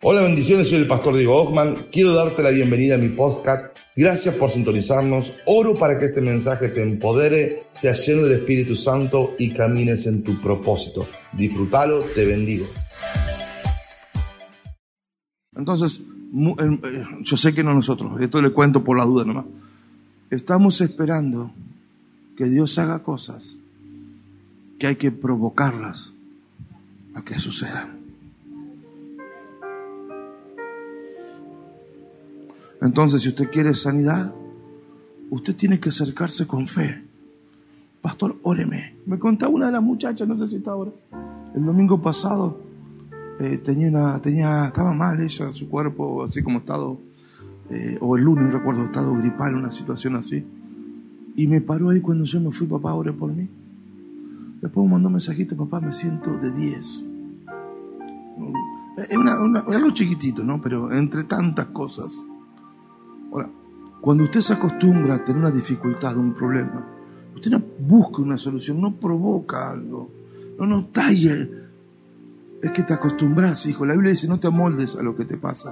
Hola, bendiciones, soy el pastor Diego Hoffman. Quiero darte la bienvenida a mi podcast. Gracias por sintonizarnos. Oro para que este mensaje te empodere, sea lleno del Espíritu Santo y camines en tu propósito. Disfrútalo, te bendigo. Entonces, eh, yo sé que no nosotros, esto le cuento por la duda nomás. Estamos esperando que Dios haga cosas que hay que provocarlas a que sucedan. Entonces, si usted quiere sanidad, usted tiene que acercarse con fe. Pastor, óreme. Me contaba una de las muchachas, no sé si está ahora. El domingo pasado eh, tenía una, tenía, estaba mal ella, su cuerpo, así como estado, eh, o el lunes recuerdo, estado gripal, una situación así. Y me paró ahí cuando yo me fui, papá, ore por mí. Después me mandó un mensajito, papá, me siento de 10. Es algo chiquitito, ¿no? Pero entre tantas cosas. Ahora, cuando usted se acostumbra a tener una dificultad, un problema, usted no busca una solución, no provoca algo, no no talle. Es que te acostumbras, hijo. La Biblia dice, no te amoldes a lo que te pasa.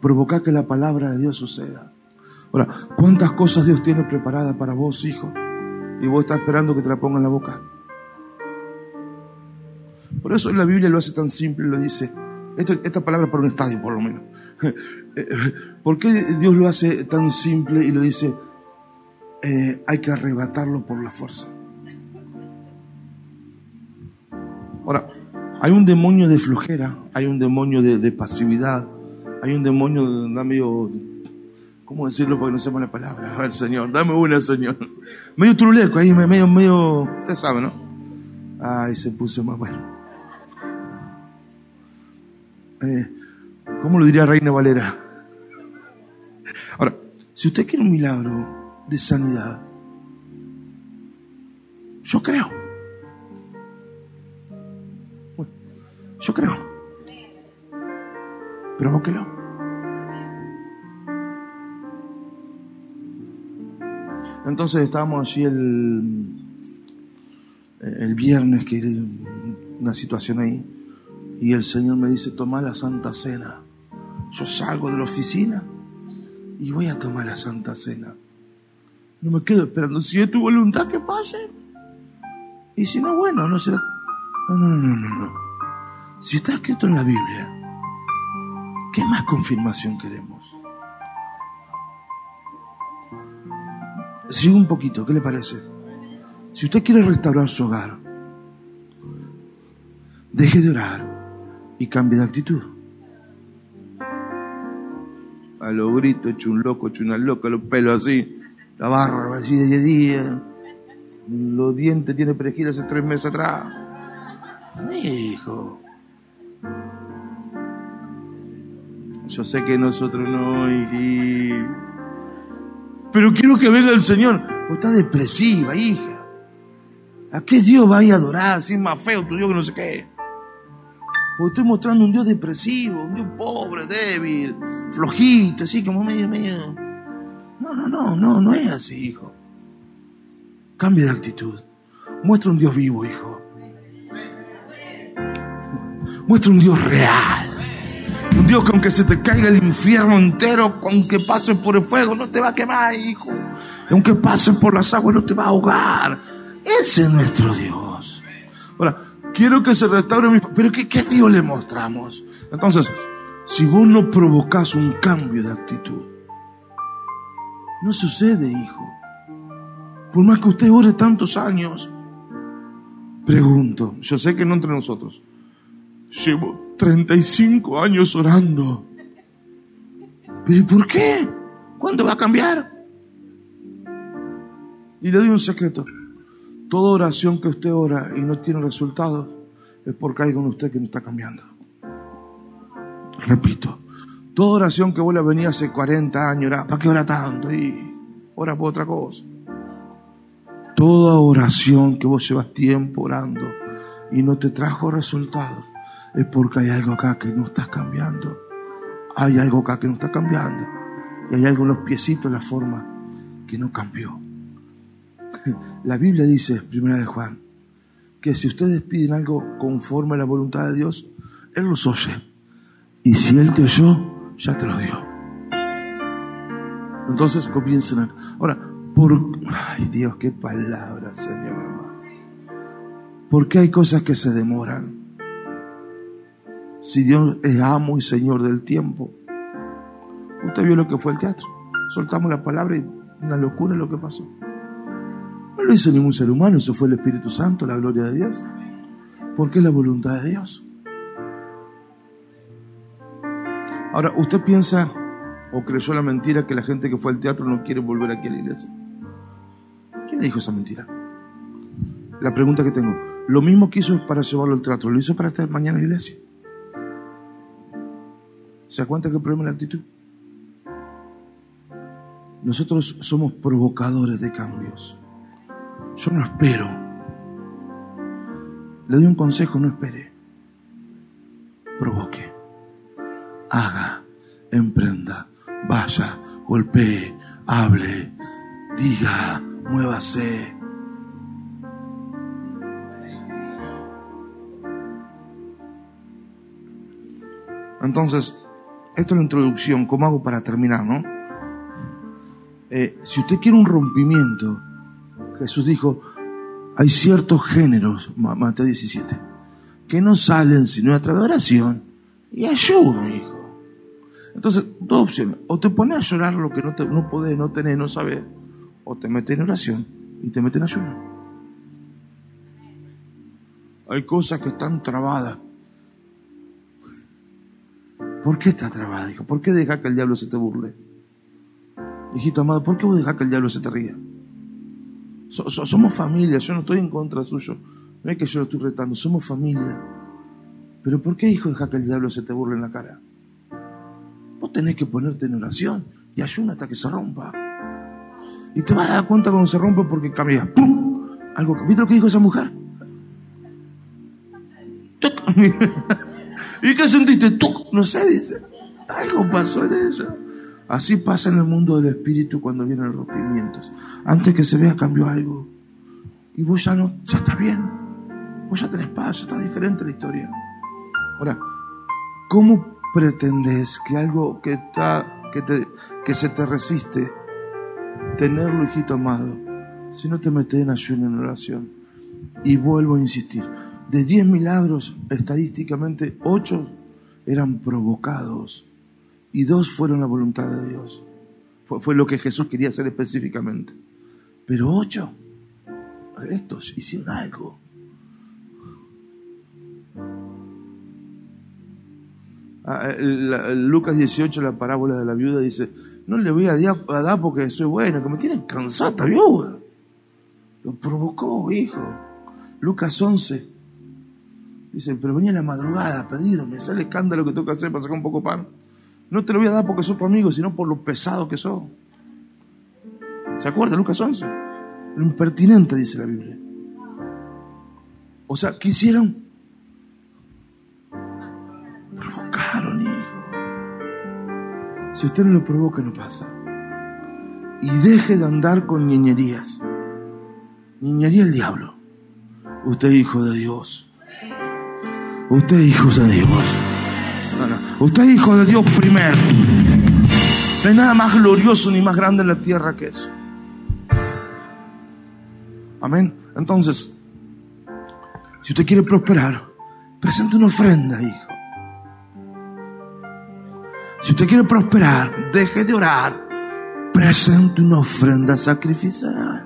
Provoca que la palabra de Dios suceda. Ahora, ¿cuántas cosas Dios tiene preparadas para vos, hijo? Y vos estás esperando que te la ponga en la boca. Por eso la Biblia lo hace tan simple, lo dice. esta palabra para un estadio, por lo menos. ¿Por qué Dios lo hace tan simple y lo dice, eh, hay que arrebatarlo por la fuerza? Ahora, hay un demonio de flojera, hay un demonio de, pasividad, hay un demonio de medio, ¿cómo decirlo porque no sepa la palabra? A ver, Señor, dame una, Señor. Medio truleco ahí, medio, medio, usted sabe, ¿no? Ay, se puso más bueno. Eh, ¿Cómo lo diría Reina Valera? Ahora, si usted quiere un milagro de sanidad, yo creo. yo creo. Provóquelo. Entonces estábamos allí el, el viernes, que era una situación ahí, y el Señor me dice, toma la Santa Cena. Yo salgo de la oficina y voy a tomar la Santa Cena. No me quedo esperando. Si es tu voluntad, que pase. Y si no, bueno, no será. No, no, no, no, no. Si está escrito en la Biblia, ¿qué más confirmación queremos? Sigo un poquito, ¿qué le parece? Si usted quiere restaurar su hogar, deje de orar y cambie de actitud a los gritos, hecho un loco, hecho una loca, los pelos así, la barba así de día, los dientes tiene perejil hace tres meses atrás. Hijo. Yo sé que nosotros no, Pero quiero que venga el Señor. Pues está depresiva, hija. ¿A qué Dios va a adorar? Así más feo tu Dios que no sé qué. Porque estoy mostrando un Dios depresivo, un Dios pobre, débil, flojito, así como medio, medio. No, no, no, no, no es así, hijo. Cambia de actitud. Muestra un Dios vivo, hijo. Muestra un Dios real. Un Dios que aunque se te caiga el infierno entero, aunque pases por el fuego, no te va a quemar, hijo. Aunque pases por las aguas, no te va a ahogar. Ese es nuestro Dios. Ahora, quiero que se restaure mi... Pero ¿qué, ¿qué, Dios le mostramos? Entonces, si vos no provocas un cambio de actitud, no sucede, hijo. Por más que usted ore tantos años, pregunto, yo sé que no entre nosotros, llevo 35 años orando. ¿Pero por qué? ¿Cuándo va a cambiar? Y le doy un secreto. Toda oración que usted ora y no tiene resultados es porque hay en usted que no está cambiando. Repito, toda oración que vos le venía hace 40 años, ¿para qué ora tanto? Y ora por otra cosa. Toda oración que vos llevas tiempo orando y no te trajo resultados es porque hay algo acá que no estás cambiando. Hay algo acá que no está cambiando. Y hay algo en los piecitos, la forma que no cambió. La Biblia dice, primera de Juan, que si ustedes piden algo conforme a la voluntad de Dios, Él los oye. Y si Él te oyó, ya te lo dio. Entonces comiencen a... Ahora, por... Ay Dios, qué palabra, Señor. ¿Por qué hay cosas que se demoran? Si Dios es amo y Señor del tiempo. Usted vio lo que fue el teatro. Soltamos la palabra y una locura lo que pasó. No lo hizo ningún ser humano, eso fue el Espíritu Santo, la gloria de Dios. Porque es la voluntad de Dios. Ahora, ¿usted piensa o creyó la mentira que la gente que fue al teatro no quiere volver aquí a la iglesia? ¿Quién le dijo esa mentira? La pregunta que tengo, lo mismo que hizo para llevarlo al teatro, lo hizo para estar mañana en la iglesia. ¿Se da cuenta que el problema es la actitud? Nosotros somos provocadores de cambios. Yo no espero. Le doy un consejo, no espere. Provoque. Haga, emprenda, vaya, golpee, hable, diga, muévase. Entonces, esto es la introducción, ¿cómo hago para terminar, no? Eh, si usted quiere un rompimiento, Jesús dijo, hay ciertos géneros, Mateo 17, que no salen sino a través de oración y ayuno, hijo. Entonces, dos opciones. O te pones a llorar lo que no, te, no podés, no tenés, no sabes. O te metes en oración y te metes en ayuno. Hay cosas que están trabadas. ¿Por qué está trabada, hijo? ¿Por qué deja que el diablo se te burle? Hijito amado, ¿por qué vos dejás que el diablo se te ría? Somos familia, yo no estoy en contra suyo. No es que yo lo estoy retando, somos familia. Pero ¿por qué, hijo, deja que el diablo se te burle en la cara? Vos tenés que ponerte en oración y ayuna hasta que se rompa. Y te vas a dar cuenta cuando se rompe porque cambia. ¡Pum! Algo, ¿Viste lo que dijo esa mujer? ¿Y qué sentiste? No sé, dice. Algo pasó en ella. Así pasa en el mundo del espíritu cuando vienen rompimientos. Antes que se vea cambió algo. Y vos ya no, ya está bien. Vos ya tenés paz, ya está diferente la historia. Ahora, ¿cómo pretendes que algo que está, que, te, que se te resiste, tenerlo, hijito amado, si no te metes en ayuno en oración? Y vuelvo a insistir, de 10 milagros, estadísticamente, 8 eran provocados y dos fueron la voluntad de Dios. Fue, lo que Jesús quería hacer específicamente. Pero ocho, estos hicieron algo. Ah, Lucas 18, la parábola de la viuda, dice, no le voy a dar porque soy bueno, que me tienen cansada viuda. Lo provocó, hijo. Lucas 11, dice, pero venía la madrugada a pedirme, sale escándalo que tengo que hacer para sacar un poco de pan. No te lo voy a dar porque soy tu amigo, sino por lo pesado que sos. ¿Se acuerda Lucas 11? Lo impertinente, dice la Biblia. O sea, ¿qué hicieron? Provocaron, hijo. Si usted no lo provoca, no pasa. Y deje de andar con niñerías. Niñería el diablo. Usted es hijo de Dios. Usted es hijo de Dios. Usted es hijo de Dios primero. No hay nada más glorioso ni más grande en la tierra que eso. Amén. Entonces, si usted quiere prosperar, presente una ofrenda, hijo. Si usted quiere prosperar, deje de orar. Presente una ofrenda sacrificial.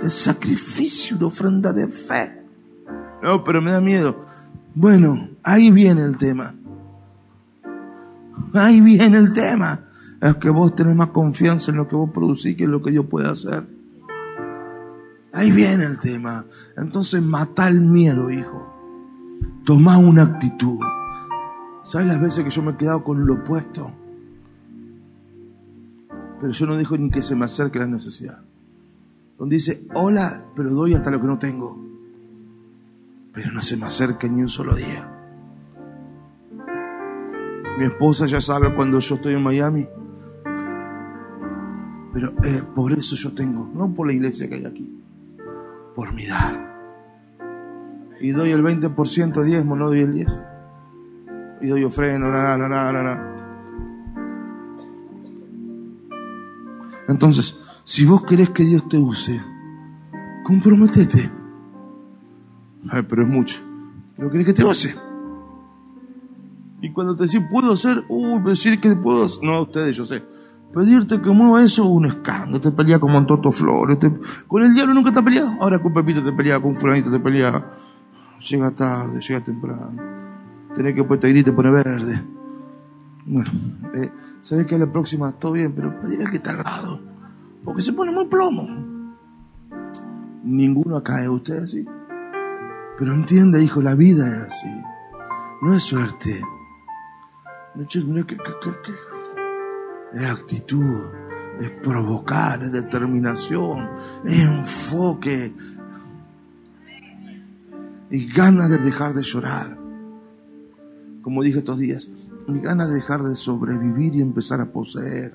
De sacrificio, una ofrenda de fe. No, pero me da miedo. Bueno, ahí viene el tema. Ahí viene el tema. Es que vos tenés más confianza en lo que vos producís que en lo que yo pueda hacer. Ahí viene el tema. Entonces mata el miedo, hijo. Toma una actitud. ¿Sabes las veces que yo me he quedado con lo opuesto? Pero yo no dijo ni que se me acerque la necesidad. Donde dice, hola, pero doy hasta lo que no tengo. Pero no se me acerque ni un solo día. Mi esposa ya sabe cuando yo estoy en Miami. Pero eh, por eso yo tengo, no por la iglesia que hay aquí, por mi dar. Y doy el 20% diezmo, no doy el 10%. y doy ofrenda, na, na, na, na. Entonces, si vos querés que Dios te use, comprometete. Pero es mucho. Pero querés que te use. Y cuando te decís, puedo hacer, uy, decir que puedo hacer. No, ustedes, yo sé. Pedirte que mueva eso es un escándalo. Te pelea con Montoto Flores. te- Con el diablo nunca te has peleado. Ahora con Pepito te pelea, con Fulanito te pelea. Llega tarde, llega temprano. Tenés que pues te grite, pone verde. Bueno, eh, sabés que a la próxima todo bien, pero pedirle que está al lado. Porque se pone muy plomo. Ninguno acá es usted así. Pero entiende, hijo, la vida es así. No es suerte. Es actitud, es provocar, es determinación, es enfoque. Y ganas de dejar de llorar. Como dije estos días, y ganas de dejar de sobrevivir y empezar a poseer.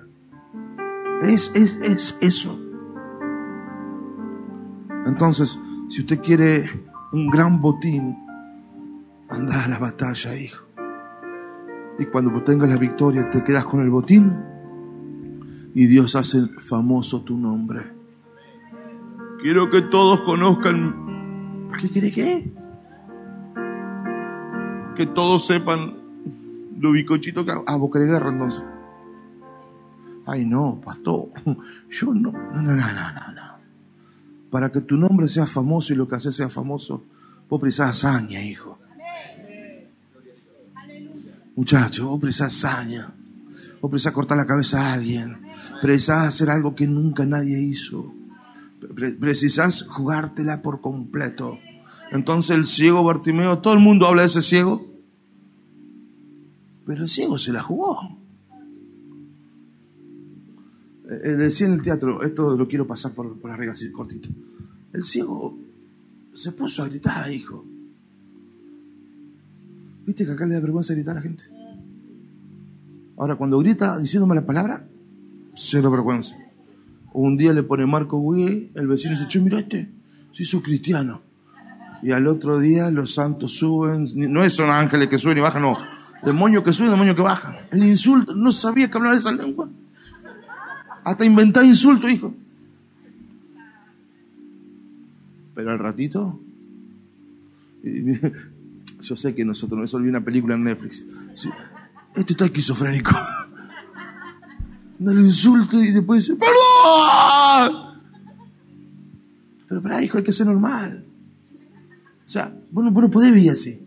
Es, es, es eso. Entonces, si usted quiere un gran botín, anda a la batalla, hijo. Y cuando tengas la victoria, te quedas con el botín y Dios hace famoso tu nombre. Quiero que todos conozcan. ¿Qué quiere qué? Que todos sepan lo bicochito que hago. Ah, vos querés guerra entonces. Ay, no, pastor. Yo no. No, no, no, no, no. no. Para que tu nombre sea famoso y lo que haces sea famoso, vos precisás hazaña, hijo. Muchacho, vos precisás hazaña. Vos precisás cortar la cabeza a alguien. Precisás hacer algo que nunca nadie hizo. Pre- precisás jugártela por completo. Entonces el ciego Bartimeo, todo el mundo habla de ese ciego. Pero el ciego se la jugó. Eh, eh, decía en el teatro, esto lo quiero pasar por, por arriba así cortito. El ciego se puso a gritar, hijo. ¿Viste que acá le da vergüenza gritar a la gente? Ahora, cuando grita diciéndome la palabra, cero vergüenza. Un día le pone Marco Gui, el vecino dice, che, mira este, se hizo cristiano. Y al otro día los santos suben, no son ángeles que suben y bajan, no. Demonios que suben, demonios que bajan. El insulto, no sabía que hablar esa lengua. Hasta inventar insulto, hijo. Pero al ratito, yo sé que nosotros, no eso vi una película en Netflix. Este está esquizofrénico. No lo insulto y después dice, ¡Perdón! Pero para hijo, hay que ser normal. O sea, vos no, vos podés vivir así.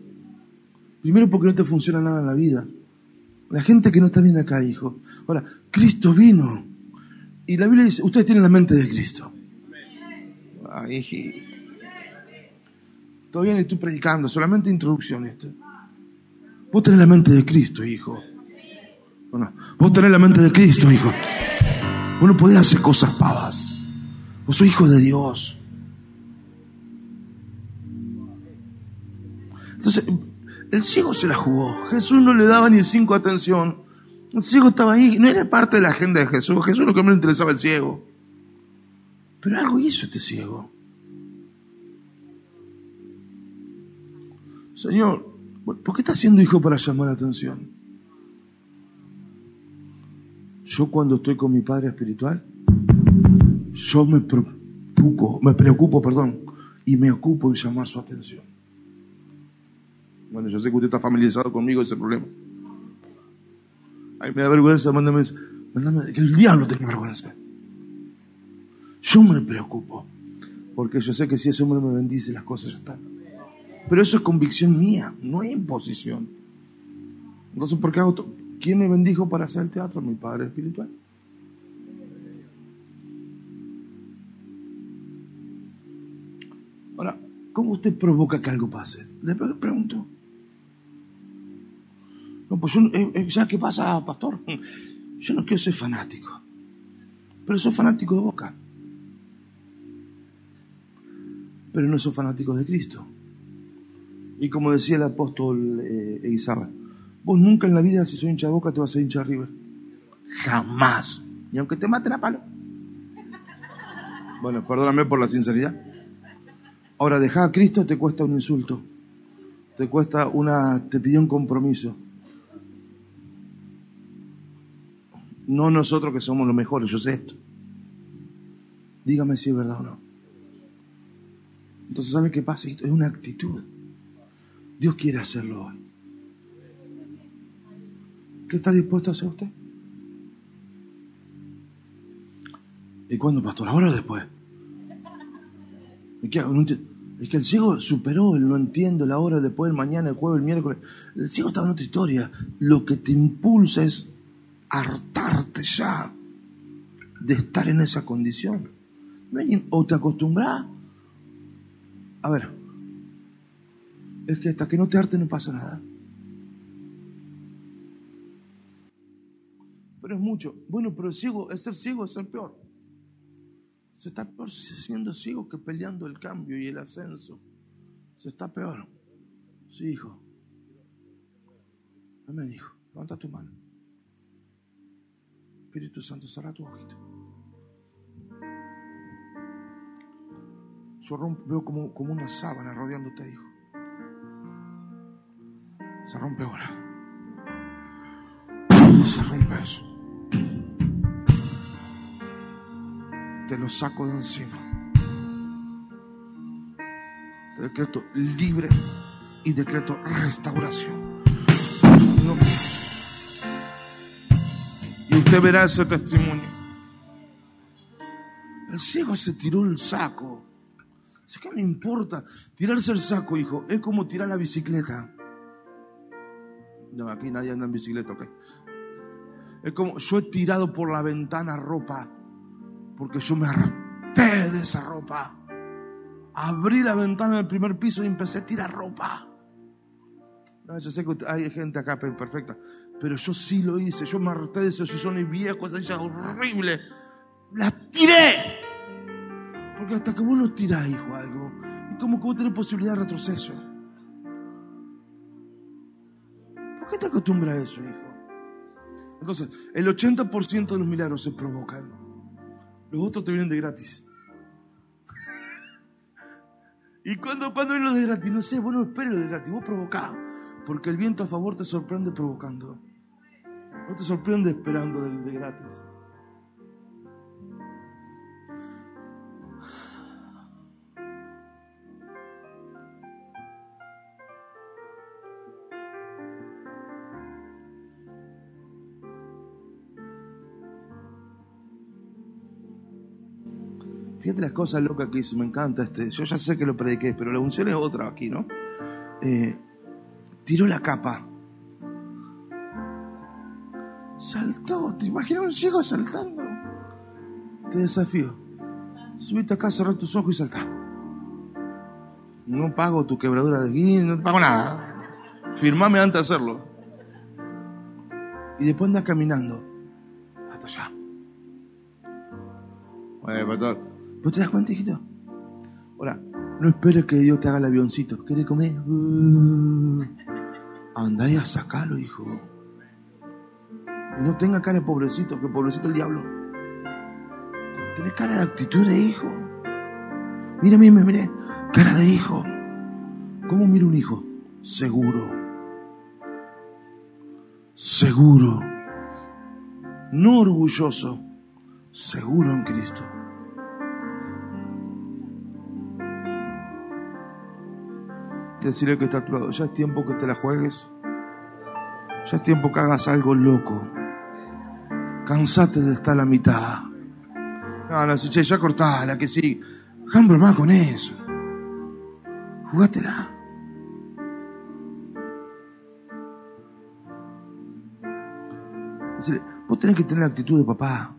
Primero porque no te funciona nada en la vida. La gente que no está bien acá, hijo. Ahora, Cristo vino. Y la Biblia dice, ustedes tienen la mente de Cristo. Ay, hijí. Todavía no estoy predicando, solamente introducción esto. Vos tenés la mente de Cristo, hijo. ¿O no? Vos tenés la mente de Cristo, hijo. Vos no podés hacer cosas pavas. Vos sos hijo de Dios. Entonces, el ciego se la jugó. Jesús no le daba ni cinco atención. El ciego estaba ahí. No era parte de la agenda de Jesús. Jesús lo que más le interesaba el ciego. Pero algo hizo este ciego. Señor, ¿por qué está haciendo hijo para llamar la atención? Yo cuando estoy con mi padre espiritual, yo me preocupo, me preocupo, perdón, y me ocupo de llamar su atención. Bueno, yo sé que usted está familiarizado conmigo ese problema. Ay, me da vergüenza, mándame, mándame, que el diablo tenga vergüenza. Yo me preocupo, porque yo sé que si ese hombre me bendice, las cosas ya están. Pero eso es convicción mía, no es imposición. Entonces, ¿por qué hago? ¿Quién me bendijo para hacer el teatro? Mi padre espiritual. Ahora, ¿cómo usted provoca que algo pase? Le pre- pregunto. No, pues yo, eh, eh, ¿sabes qué pasa, pastor? Yo no quiero ser fanático, pero soy fanático de Boca. Pero no soy fanático de Cristo. Y como decía el apóstol eh, vos nunca en la vida, si soy hincha de boca, te vas a hincha River. Jamás. Y aunque te maten a palo. Bueno, perdóname por la sinceridad. Ahora, dejar a Cristo te cuesta un insulto. Te cuesta una. Te pidió un compromiso. No nosotros que somos los mejores, yo sé esto. Dígame si es verdad o no. Entonces, ¿sabe qué pasa? Es una actitud. Dios quiere hacerlo hoy. ¿Qué está dispuesto a hacer usted? ¿Y cuándo, pastor? ¿Ahora o después? Es que el ciego superó el no entiendo, la hora, después, el mañana, el jueves, el miércoles. El ciego estaba en otra historia. Lo que te impulsa es hartarte ya de estar en esa condición. O te acostumbras. A ver, es que hasta que no te arte no pasa nada. Pero es mucho. Bueno, pero ciego, es ser ciego, es ser peor. Se está peor siendo ciego que peleando el cambio y el ascenso. Se está peor. Sí, hijo. Amén, hijo. Levanta tu mano. Espíritu Santo, cerra tu ojito. Yo veo como, como una sábana rodeándote, hijo. Se rompe ahora. Se rompe eso. Te lo saco de encima. Te decreto libre y decreto restauración. y usted verá ese testimonio. El ciego se tiró el saco. Que no importa. Tirarse el saco, hijo, es como tirar la bicicleta. No, aquí nadie anda en bicicleta, ok. Es como yo he tirado por la ventana ropa porque yo me harté de esa ropa. Abrí la ventana del primer piso y empecé a tirar ropa. No, yo sé que hay gente acá perfecta, pero yo sí lo hice. Yo me harté de esos sillones viejos, esa horrible. La tiré. Porque hasta que vos no tirás, hijo, algo, y como que vos tenés posibilidad de retroceso. ¿Por qué te acostumbras a eso, hijo? Entonces, el 80% de los milagros se provocan. Los otros te vienen de gratis. ¿Y cuando, cuando viene lo de gratis? No sé, vos no esperes lo de gratis, vos provocás. Porque el viento a favor te sorprende provocando. No te sorprende esperando de gratis. Fíjate las cosas locas que hizo, me encanta este. Yo ya sé que lo prediqué, pero la unción es otra aquí, ¿no? Eh, tiró la capa. Saltó, ¿te imaginas un ciego saltando? Te desafío. Subite acá, cerrá tus ojos y saltá. No pago tu quebradura de guía, no te pago nada. Firmame antes de hacerlo. Y después anda caminando. Hasta allá. Oye, pastor. ¿Vos te das cuenta, hijito? Ahora, no esperes que Dios te haga el avioncito. ¿Quieres comer? Uh, andá y a sacarlo, hijo. Y no tenga cara de pobrecito, que pobrecito el diablo. Tienes cara de actitud de hijo. Mira, mira, mira. Cara de hijo. ¿Cómo mira un hijo? Seguro. Seguro. No orgulloso. Seguro en Cristo. Decirle que está a ya es tiempo que te la juegues. Ya es tiempo que hagas algo loco. Cansate de estar a la mitad. No, no, che, ya cortala, que sí. Dejan más con eso. Jugátela. Vos tenés que tener la actitud de papá.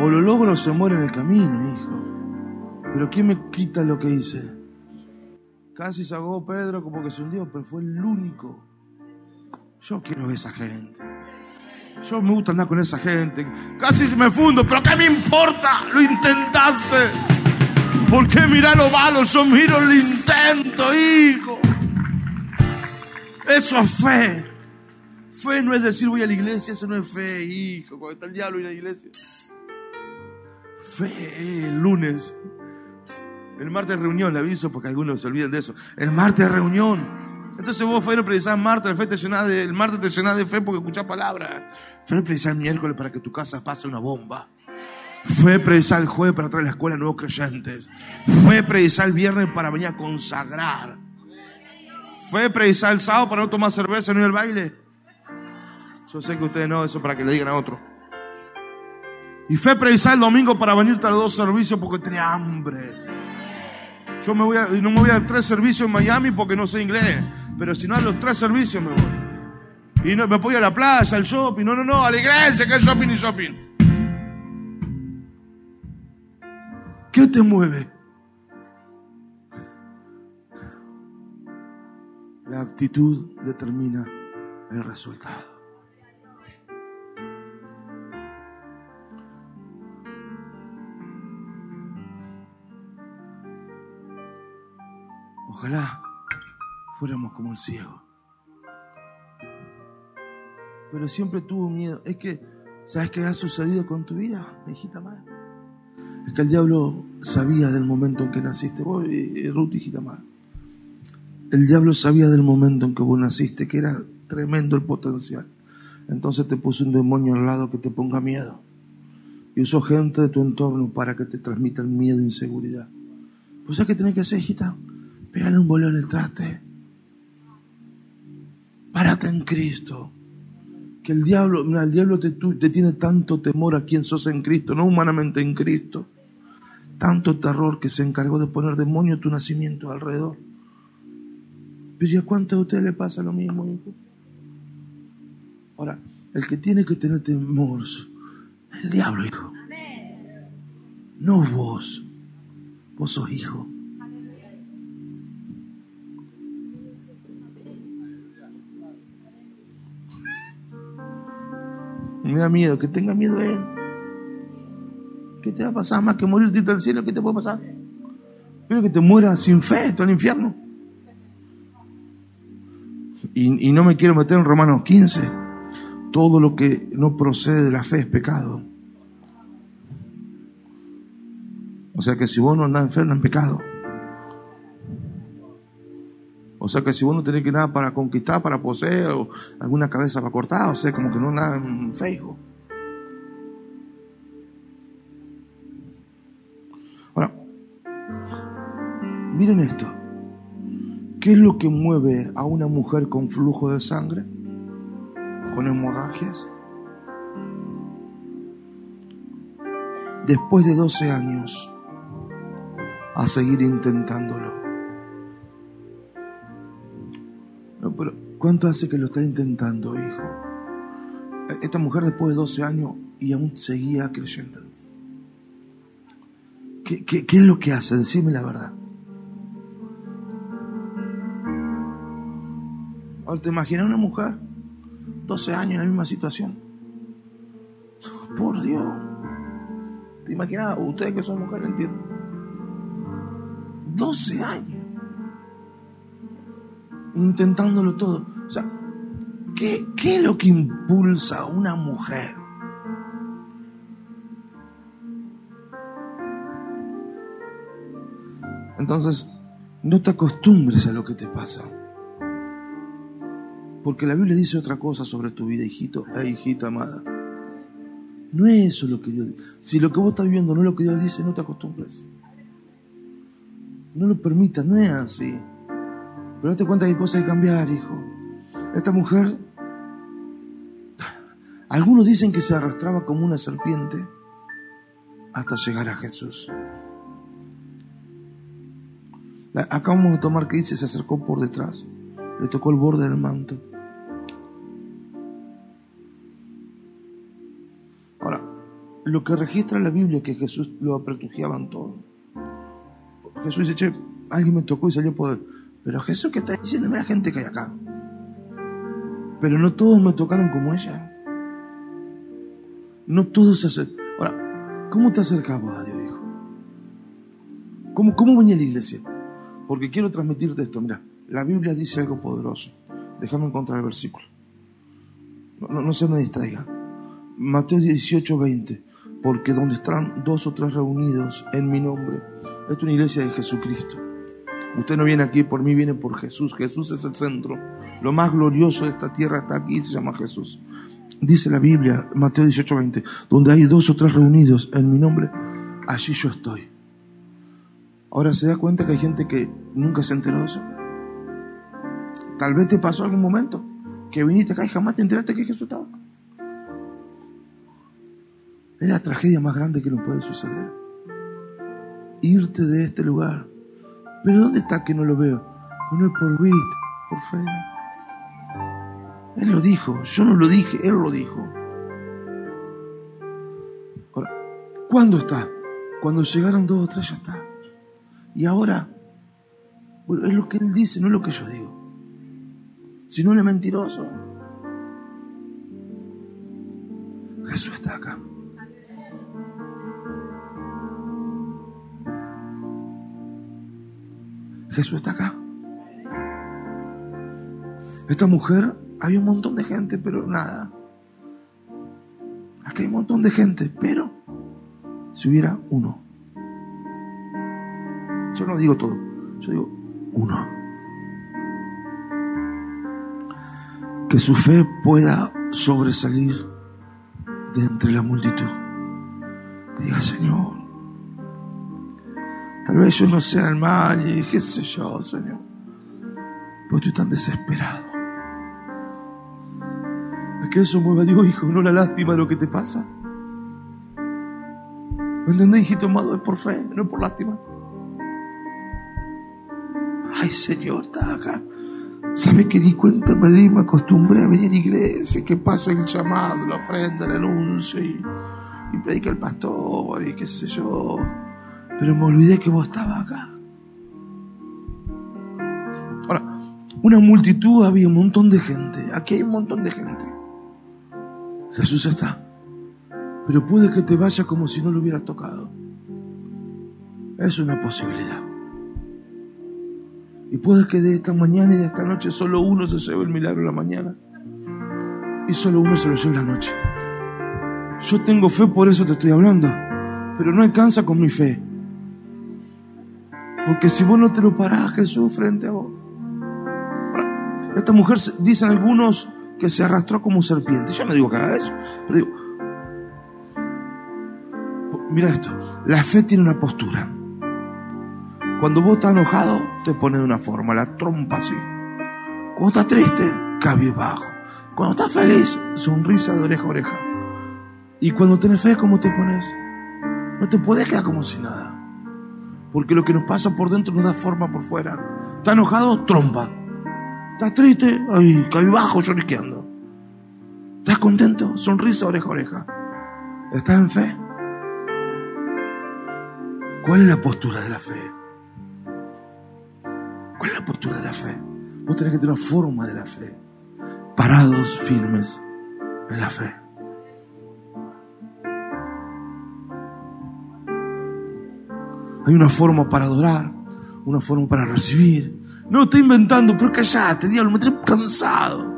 O lo logro se muere en el camino, hijo. Pero ¿quién me quita lo que hice? Casi se ahogó Pedro como que se hundió, pero fue el único. Yo quiero esa gente. Yo me gusta andar con esa gente. Casi me fundo, pero ¿qué me importa? Lo intentaste. ¿Por qué mirar lo malo? Yo miro el intento, hijo. Eso es fe. Fe no es decir voy a la iglesia, eso no es fe, hijo. Cuando está el diablo en la iglesia. Fe, el lunes el martes reunión, le aviso porque algunos se olviden de eso. El martes reunión. Entonces vos a predicar martes, el, fe te de, el martes te llenás de fe porque escuchás palabras. Fue a predicar el miércoles para que tu casa pase una bomba. Fue a predicar el jueves para traer a la escuela nuevos creyentes. Fue a predicar el viernes para venir a consagrar. Fue a predicar el sábado para no tomar cerveza ni al baile. Yo sé que ustedes no, eso para que le digan a otro. Y fue a predicar el domingo para venirte a los dos servicios porque tenía hambre. Yo me voy a, no me voy a tres servicios en Miami porque no sé inglés. Pero si no a los tres servicios me voy. Y no, me voy a la playa, al shopping. No, no, no, a la iglesia, que es shopping y shopping. ¿Qué te mueve? La actitud determina el resultado. Ojalá fuéramos como el ciego. Pero siempre tuvo miedo. Es que, ¿sabes qué ha sucedido con tu vida, hijita madre? Es que el diablo sabía del momento en que naciste. Vos, Ruth, hijita madre. El diablo sabía del momento en que vos naciste, que era tremendo el potencial. Entonces te puso un demonio al lado que te ponga miedo. Y usó gente de tu entorno para que te transmitan miedo e inseguridad. Pues ¿sabes qué tenés que hacer, hijita? Pégale un bolón en el traste. Párate en Cristo. Que el diablo, mira, el diablo te, te tiene tanto temor a quien sos en Cristo, no humanamente en Cristo. Tanto terror que se encargó de poner demonio tu nacimiento alrededor. Pero ¿y a cuántos de ustedes le pasa lo mismo, hijo? Ahora, el que tiene que tener temor es el diablo, hijo. No vos. Vos sos hijo. Me da miedo, que tenga miedo él. ¿Qué te va a pasar más que morirte del cielo? ¿Qué te puede pasar? Pero que te mueras sin fe, todo el infierno. Y, y no me quiero meter en Romanos 15. Todo lo que no procede de la fe es pecado. O sea que si vos no andás en fe, andás en pecado. O sea que si vos no tenés que nada para conquistar, para poseer, o alguna cabeza para cortar, o sea, como que no nada en Facebook. Ahora, miren esto. ¿Qué es lo que mueve a una mujer con flujo de sangre? ¿Con hemorragias? Después de 12 años, a seguir intentándolo. Pero ¿cuánto hace que lo está intentando, hijo? Esta mujer después de 12 años y aún seguía creyendo. ¿Qué, qué, es lo que hace? Decime la verdad. Ahora, ¿te imaginas una mujer? 12 años en la misma situación. Por Dios. ¿Te imaginas? Ustedes que son mujeres entienden. 12 años intentándolo todo. O sea, ¿qué, qué es lo que impulsa a una mujer? Entonces, no te acostumbres a lo que te pasa. Porque la Biblia dice otra cosa sobre tu vida, hijito e hijita amada. No es eso lo que Dios dice. Si lo que vos estás viendo no es lo que Dios dice, no te acostumbres. No lo permitas, no es así. Pero date cuenta que hay cosas que cambiar, hijo. Esta mujer, algunos dicen que se arrastraba como una serpiente hasta llegar a Jesús. Acabamos de tomar que dice, se acercó por detrás, le tocó el borde del manto. Ahora, lo que registra la Biblia es que Jesús lo apretujiaban todo. Jesús dice, che, alguien me tocó y salió poder. Pero Jesús, ¿qué está diciendo? Mira gente que hay acá. Pero no todos me tocaron como ella. No todos se acercan. Ahora, ¿cómo te acercabas a Dios, hijo? ¿Cómo, ¿Cómo venía a la iglesia? Porque quiero transmitirte esto. Mira, la Biblia dice algo poderoso. Déjame encontrar el versículo. No, no, se me distraiga. Mateo 18, 20. Porque donde están dos o tres reunidos en mi nombre, es una iglesia de Jesucristo Usted no viene aquí por mí, viene por Jesús. Jesús es el centro. Lo más glorioso de esta tierra está aquí, se llama Jesús. Dice la Biblia, Mateo 18, 20, donde hay dos o tres reunidos en mi nombre, allí yo estoy. Ahora se da cuenta que hay gente que nunca se enteró de eso. Tal vez te pasó algún momento que viniste acá y jamás te enteraste que Jesús estaba. Es la tragedia más grande que nos puede suceder. Irte de este lugar. Pero ¿dónde está que no lo veo? No es por vista, por fe. Él lo dijo, yo no lo dije, Él lo dijo. Ahora, ¿cuándo está? Cuando llegaron dos o tres ya está. Y ahora, es lo que Él dice, no es lo que yo digo. Si no, Él es mentiroso. Jesús está acá. Jesús está acá. Esta mujer, había un montón de gente, pero nada. Aquí hay un montón de gente, pero si hubiera uno. Yo no digo todo, yo digo uno. Que su fe pueda sobresalir de entre la multitud. Diga, Señor, Tal vez yo no sea el mal y qué sé yo, Señor. Pero tú estás desesperado. Es que eso mueve a Dios, hijo, no la lástima de lo que te pasa. ¿Me entendés, hijito amado? Es por fe, no es por lástima. Ay, Señor, está acá. ¿Sabe que ni cuenta me di? Me acostumbré a venir a la iglesia, que pasa el llamado, la ofrenda, el anuncio y, y predica el pastor y qué sé yo. Pero me olvidé que vos estabas acá. Ahora, una multitud había un montón de gente. Aquí hay un montón de gente. Jesús está. Pero puede que te vaya como si no lo hubieras tocado. Es una posibilidad. Y puede que de esta mañana y de esta noche solo uno se lleve el milagro en la mañana. Y solo uno se lo lleve la noche. Yo tengo fe, por eso te estoy hablando. Pero no alcanza con mi fe. Porque si vos no te lo parás, Jesús, frente a vos. Esta mujer, dicen algunos, que se arrastró como serpiente. Yo no digo que haga eso, pero digo, mira esto, la fe tiene una postura. Cuando vos estás enojado, te pone de una forma, la trompa así. Cuando estás triste, bajo. Cuando estás feliz, sonrisa de oreja a oreja. Y cuando tenés fe, ¿cómo te pones? No te puedes quedar como si nada. Porque lo que nos pasa por dentro nos da forma por fuera. ¿Está enojado? Trompa. ¿Estás triste? Ay, bajo, lloriqueando. ¿Estás contento? Sonrisa oreja oreja. ¿Estás en fe? ¿Cuál es la postura de la fe? ¿Cuál es la postura de la fe? Vos tenés que tener una forma de la fe. Parados, firmes en la fe. Hay una forma para adorar, una forma para recibir. No estoy inventando, pero callate, diablo, me trae cansado.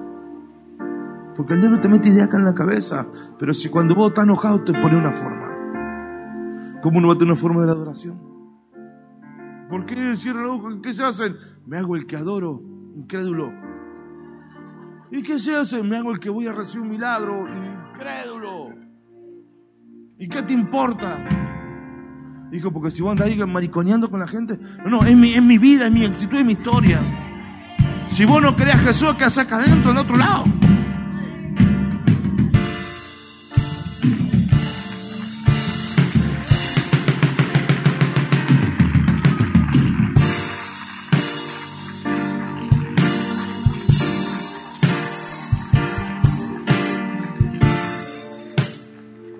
Porque el diablo te mete idea acá en la cabeza, pero si cuando vos estás enojado te pone una forma. ¿Cómo no va a tener una forma de la adoración? ¿Por qué cierran los ojos? ¿Qué se hacen? Me hago el que adoro, incrédulo. ¿Y qué se hace? Me hago el que voy a recibir un milagro, incrédulo. ¿Y qué te importa? Dijo, porque si vos andás ahí mariconeando con la gente, no, no, es mi, es mi vida, es mi actitud, es mi historia. Si vos no creas Jesús, ¿qué haces acá adentro, en otro lado?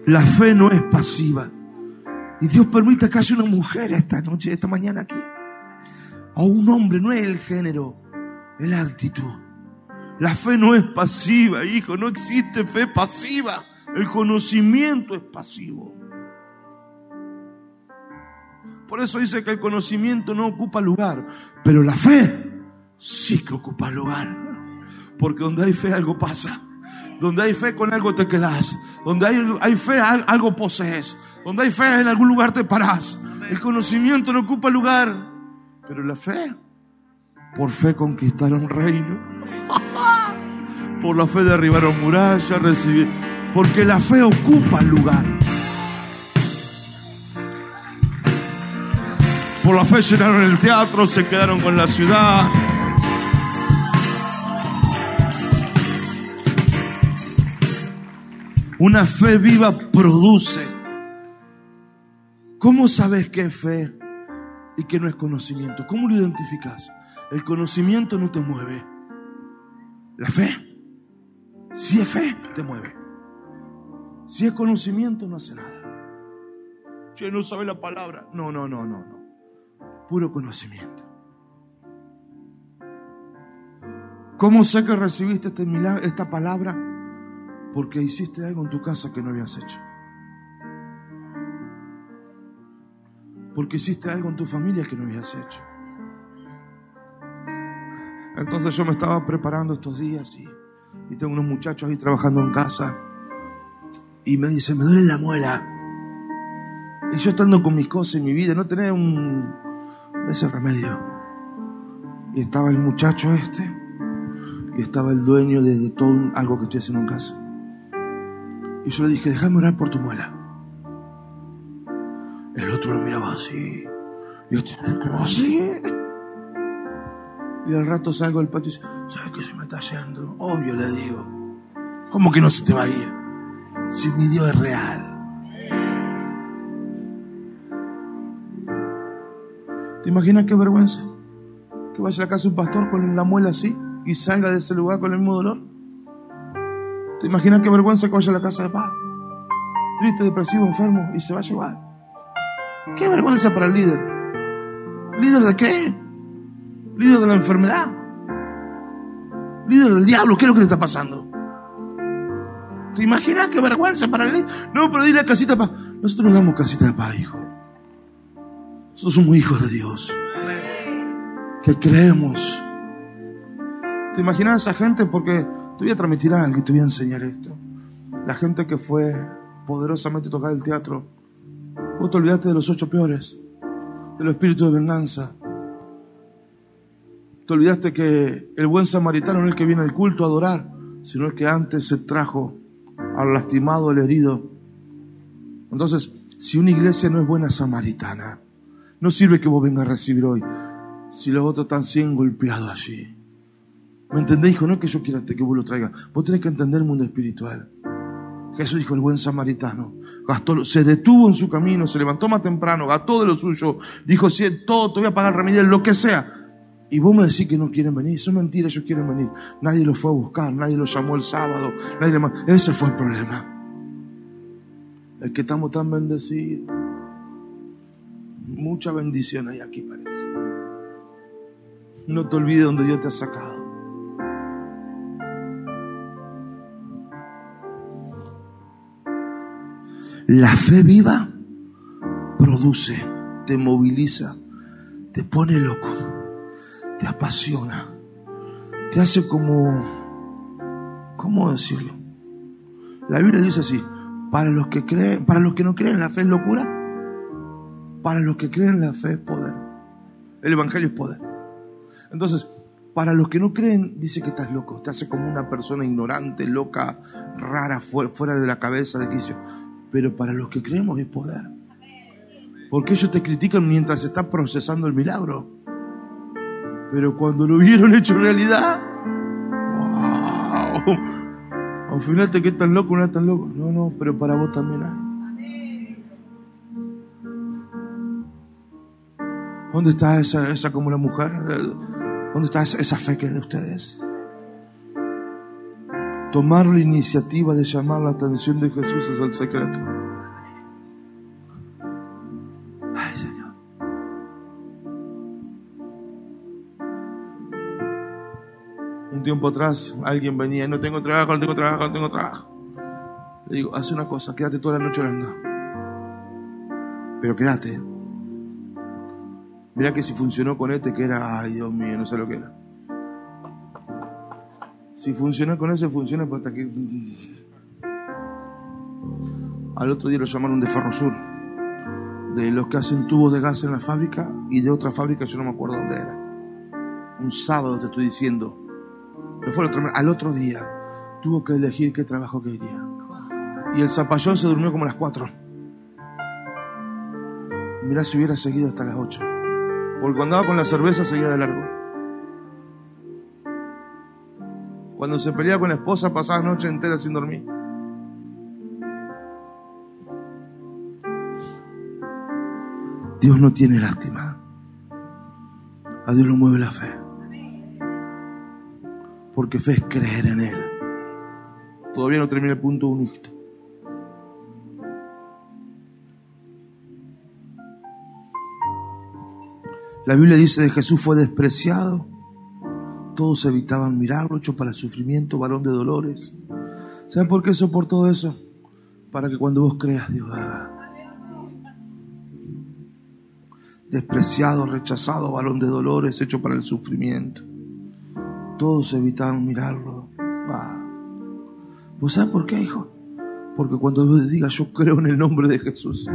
La fe no es pasiva. Y Dios permite que haya una mujer esta noche, esta mañana aquí. O un hombre, no es el género, es la actitud. La fe no es pasiva, hijo, no existe fe pasiva. El conocimiento es pasivo. Por eso dice que el conocimiento no ocupa lugar, pero la fe sí que ocupa lugar. Porque donde hay fe algo pasa. Donde hay fe con algo te quedas. Donde hay, hay fe algo posees. Donde hay fe en algún lugar te parás. El conocimiento no ocupa lugar. Pero la fe Por fe conquistaron reino. Por la fe derribaron murallas, recibir. Porque la fe ocupa el lugar. Por la fe llenaron el teatro, se quedaron con la ciudad. Una fe viva produce. ¿Cómo sabes qué es fe y qué no es conocimiento? ¿Cómo lo identificas? El conocimiento no te mueve. La fe, si es fe, te mueve. Si es conocimiento, no hace nada. Che, no sabe la palabra. No, no, no, no, no puro conocimiento. ¿Cómo sé que recibiste este milagro, esta palabra? Porque hiciste algo en tu casa que no habías hecho. Porque hiciste algo en tu familia que no habías hecho. Entonces yo me estaba preparando estos días y, y tengo unos muchachos ahí trabajando en casa y me dicen, me duele la muela. Y yo estando con mis cosas y mi vida, no tener un, ese remedio. Y estaba el muchacho este, y estaba el dueño de, todo algo que estoy haciendo en casa. Y yo le dije, déjame orar por tu muela. El otro lo miraba así. Y este, ¿cómo así? Y al rato salgo del patio y dice, ¿sabes qué se me está yendo? Obvio le digo. ¿Cómo que no se te va a ir? Si mi Dios es real. ¿Te imaginas qué vergüenza? Que vaya a la casa de un pastor con la muela así y salga de ese lugar con el mismo dolor. ¿Te imaginas qué vergüenza que vaya a la casa de paz? Triste, depresivo, enfermo y se va a llevar. ¿Qué vergüenza para el líder? ¿Líder de qué? ¿Líder de la enfermedad? ¿Líder del diablo? ¿Qué es lo que le está pasando? ¿Te imaginas qué vergüenza para el líder? No, pero dile casita de paz. Nosotros no damos casita de paz, hijo. Nosotros somos hijos de Dios. Que creemos. ¿Te imaginas a esa gente? Porque te voy a transmitir algo y te voy a enseñar esto. La gente que fue poderosamente tocada el teatro. Te olvidaste de los ocho peores, de los espíritus de venganza. Te olvidaste que el buen samaritano no es el que viene al culto a adorar, sino el que antes se trajo al lastimado, al herido. Entonces, si una iglesia no es buena samaritana, no sirve que vos vengas a recibir hoy si los otros están siendo golpeados allí. ¿Me entendés, hijo? No es que yo quiera que vos lo traigas. Vos tenés que entender el mundo espiritual. Jesús dijo, el buen samaritano, se detuvo en su camino, se levantó más temprano, gastó de lo suyo, dijo, si todo, te voy a pagar remedio, lo que sea. Y vos me decís que no quieren venir. Eso es mentira, ellos quieren venir. Nadie los fue a buscar, nadie los llamó el sábado. Nadie Ese fue el problema. El que estamos tan bendecidos. Mucha bendición hay aquí, parece. No te olvides donde Dios te ha sacado. La fe viva produce, te moviliza, te pone loco, te apasiona, te hace como, ¿cómo decirlo? La Biblia dice así, para los que creen, para los que no creen, la fe es locura para los que creen la fe es poder. El Evangelio es poder. Entonces, para los que no creen, dice que estás loco. Te hace como una persona ignorante, loca, rara, fuera de la cabeza de quicio. Pero para los que creemos es poder. Porque ellos te critican mientras están procesando el milagro. Pero cuando lo vieron hecho realidad, ¡wow! Al final te quedas tan loco, no es tan loco. No, no, pero para vos también hay. ¿Dónde está esa, esa como la mujer? ¿Dónde está esa, fe que es de ustedes? Tomar la iniciativa de llamar la atención de Jesús es el secreto. Ay, Señor. Un tiempo atrás alguien venía, no tengo trabajo, no tengo trabajo, no tengo trabajo. Le digo, haz una cosa, quédate toda la noche orando. Pero quédate. Mira que si funcionó con este que era, ay Dios mío, no sé lo que era. Si funcionó con ese, funciona hasta que... Al otro día lo llamaron de Ferrosur, de los que hacen tubos de gas en la fábrica y de otra fábrica, yo no me acuerdo dónde era. un sábado te estoy diciendo, no fue otro, al otro día, tuvo que elegir qué trabajo quería. Y el zapallón se durmió como a las 4. Mirá si hubiera seguido hasta las 8. Porque cuando andaba con la cerveza seguía de largo. Cuando se peleaba con la esposa pasaba la noche entera sin dormir. Dios no tiene lástima. A Dios lo mueve la fe. Porque fe es creer en Él. Todavía no termina el punto uno, La Biblia dice de Jesús fue despreciado. Todos evitaban mirarlo, hecho para el sufrimiento, varón de dolores. ¿Saben por qué soportó eso? Para que cuando vos creas, Dios haga. Despreciado, rechazado, varón de dolores, hecho para el sufrimiento. Todos evitaban mirarlo. ¿Vos sabés por qué, hijo? Porque cuando Dios diga yo creo en el nombre de Jesús,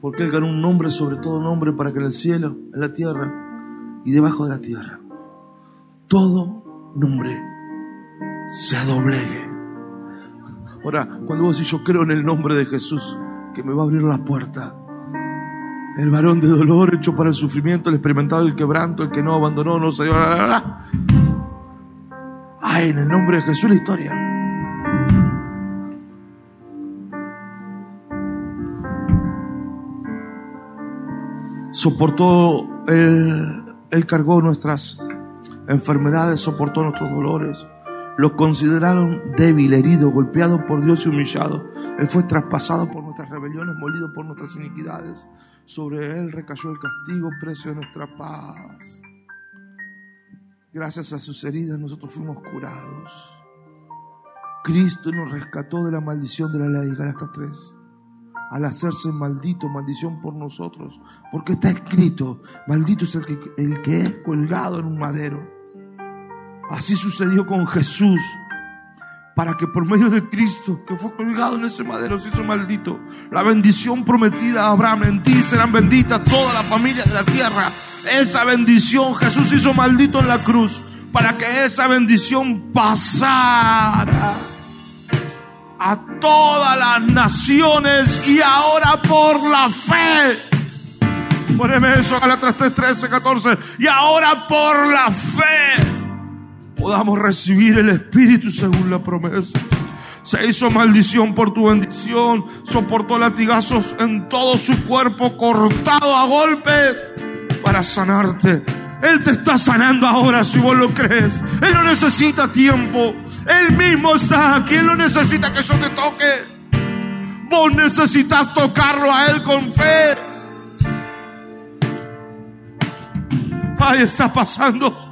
porque Él ganó un nombre sobre todo nombre para que en el cielo, en la tierra y debajo de la tierra, todo nombre se doblegue. Ahora, cuando vos decís yo creo en el nombre de Jesús, que me va a abrir la puerta, el varón de dolor hecho para el sufrimiento, el experimentado, el quebranto, el que no abandonó, no se dio. Ay, en el nombre de Jesús la historia. soportó, él, él cargó nuestras enfermedades, soportó nuestros dolores. Lo consideraron débil, herido, golpeado por Dios y humillado. Él fue traspasado por nuestras rebeliones, molido por nuestras iniquidades. Sobre él recayó el castigo, precio de nuestra paz. Gracias a sus heridas nosotros fuimos curados. Cristo nos rescató de la maldición de la ley, Galatas 3 al hacerse maldito, maldición por nosotros, porque está escrito, maldito es el que, el que es colgado en un madero. Así sucedió con Jesús, para que por medio de Cristo, que fue colgado en ese madero, se hizo maldito. La bendición prometida a Abraham, en ti serán benditas toda la familia de la tierra. Esa bendición Jesús hizo maldito en la cruz, para que esa bendición pasara a todas las naciones y ahora por la fe. Poneme eso, Galatas 3, 13, 14. Y ahora por la fe podamos recibir el Espíritu según la promesa. Se hizo maldición por tu bendición, soportó latigazos en todo su cuerpo, cortado a golpes para sanarte. Él te está sanando ahora si vos lo crees. Él no necesita tiempo. Él mismo está aquí. Él no necesita que yo te toque. Vos necesitas tocarlo a Él con fe. Ahí está pasando.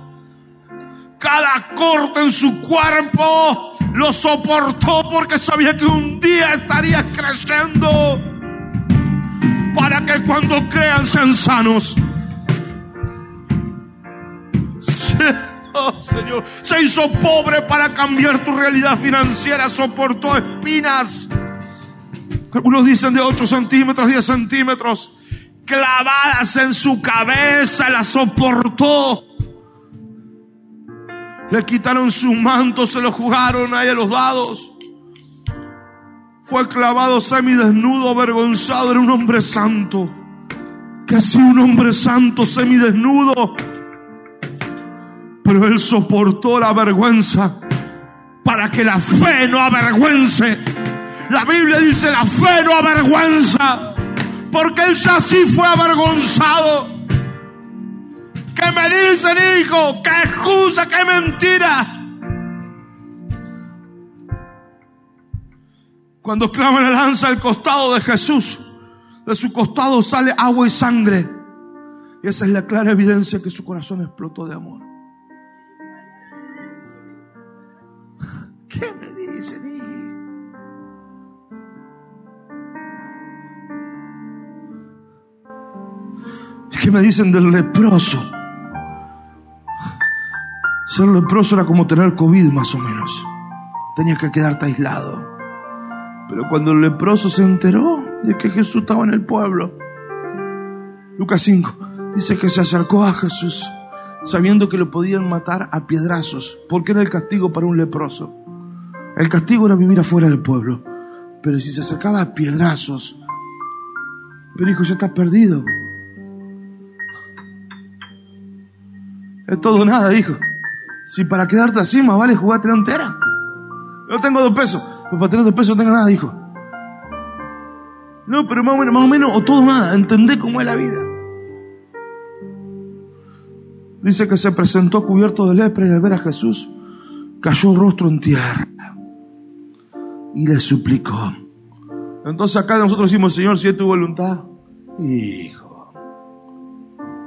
Cada corte en su cuerpo lo soportó porque sabía que un día estaría creciendo. Para que cuando crean sean sanos. Señor, se hizo pobre para cambiar tu realidad financiera, soportó espinas. Algunos dicen de 8 centímetros, 10 centímetros, clavadas en su cabeza, la soportó. Le quitaron su manto, se lo jugaron ahí a los dados. Fue clavado semidesnudo, avergonzado, era un hombre santo. Que así un hombre santo, semidesnudo, pero él soportó la vergüenza para que la fe no avergüence. La Biblia dice la fe no avergüenza, porque él ya sí fue avergonzado. ¿Qué me dicen, hijo? ¿Qué excusa? ¿Qué mentira? Cuando clava la lanza al costado de Jesús, de su costado sale agua y sangre. Y esa es la clara evidencia que su corazón explotó de amor. ¿Qué me dicen? ¿Qué me dicen del leproso? Ser leproso era como tener COVID más o menos. Tenías que quedarte aislado. Pero cuando el leproso se enteró de que Jesús estaba en el pueblo, Lucas 5, Dice que se acercó a Jesús sabiendo que lo podían matar a piedrazos, porque era el castigo para un leproso. El castigo era vivir afuera del pueblo. Pero si se acercaba a piedrazos, pero hijo, ya estás perdido. Es todo nada, hijo. Si para quedarte así más vale jugarte la entera. Yo tengo dos pesos. Pues para tener dos pesos no tengo nada, hijo. No, pero más o menos, más o menos, o todo nada. Entendé cómo es la vida. Dice que se presentó cubierto de lepra y al ver a Jesús cayó rostro en tierra y le suplicó. Entonces acá nosotros decimos, Señor, si es tu voluntad, hijo.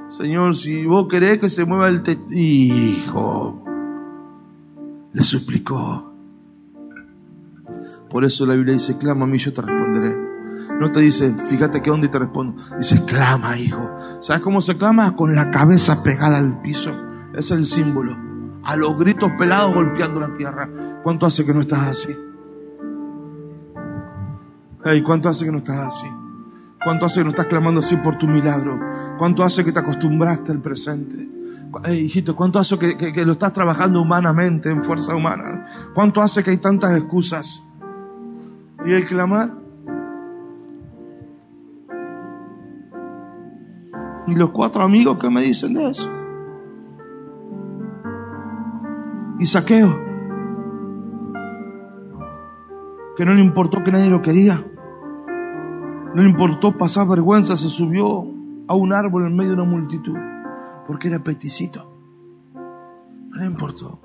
Señor, si vos querés que se mueva el techo, hijo. Le suplicó. Por eso la Biblia dice, clama a mí, yo te responderé. No te dice, fíjate que onda y te respondo. Dice, clama, hijo. ¿Sabes cómo se clama? Con la cabeza pegada al piso. Es el símbolo. A los gritos pelados golpeando la tierra. ¿Cuánto hace que no estás así? ¿Cuánto hace que no estás así? ¿Cuánto hace que no estás clamando así por tu milagro? ¿Cuánto hace que te acostumbraste al presente? Hey, hijito, ¿cuánto hace que, que lo estás trabajando humanamente, en fuerza humana? ¿Cuánto hace que hay tantas excusas? ¿Y el clamar? ¿Y los cuatro amigos qué me dicen de eso? Y saqueo. Que no le importó que nadie lo quería. No le importó pasar vergüenza, se subió a un árbol en medio de una multitud, porque era peticito. No le importó.